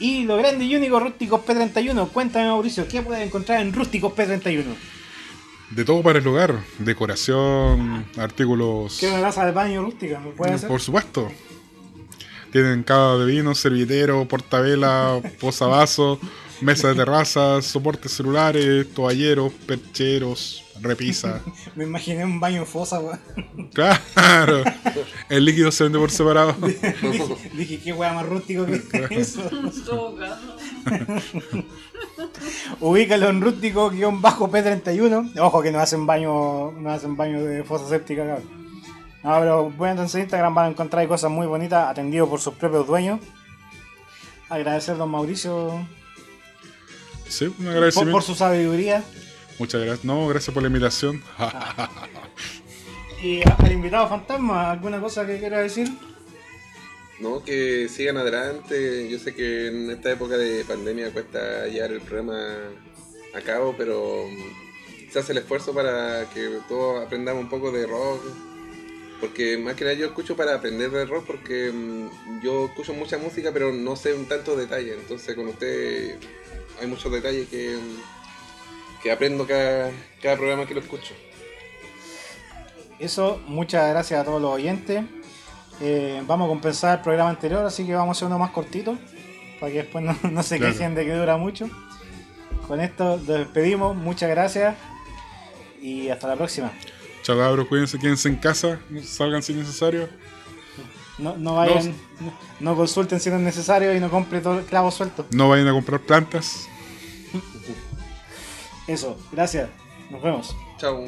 Y lo grande y único, Rústicos P31. Cuéntame, Mauricio, ¿qué puedes encontrar en Rústicos P31? De todo para el hogar. Decoración, artículos. ¿Qué me taza de baño rústica? ¿Me puede hacer? Por supuesto. Tienen cava de vino, servidero, portavela, posavasos, mesa de terraza, soportes celulares, toalleros, percheros, repisa. Me imaginé un baño fosa, weón. Claro. El líquido se vende por separado. dije, dije, qué weá más rústico que eso. Ubícalo en rústico-p31. Ojo que no hacen baño, no hacen baño de fosa séptica, cabrón. No, pero bueno, entonces en Instagram van a encontrar cosas muy bonitas, atendidos por sus propios dueños. Agradecer a don Mauricio Sí, un agradecimiento. por su sabiduría. Muchas gracias. No, gracias por la invitación. Y al invitado fantasma, ¿alguna cosa que quiera decir? No, que sigan adelante. Yo sé que en esta época de pandemia cuesta llevar el programa a cabo, pero mm, se hace el esfuerzo para que todos aprendamos un poco de rock. Porque más que nada yo escucho para aprender de rock porque mm, yo escucho mucha música pero no sé un tanto detalle. Entonces con usted hay muchos detalles que, mm, que aprendo cada, cada programa que lo escucho. Eso, muchas gracias a todos los oyentes. Eh, vamos a compensar el programa anterior, así que vamos a hacer uno más cortito, para que después no, no se Claro. quejen de que dura mucho. Con esto nos despedimos, muchas gracias y hasta la próxima. Chao cabros, cuídense, quédense en casa, no salgan si necesario. No, no vayan, no, no consulten si no es necesario y no compren todo el clavo suelto. No vayan a comprar plantas. Eso, gracias, nos vemos. Chao.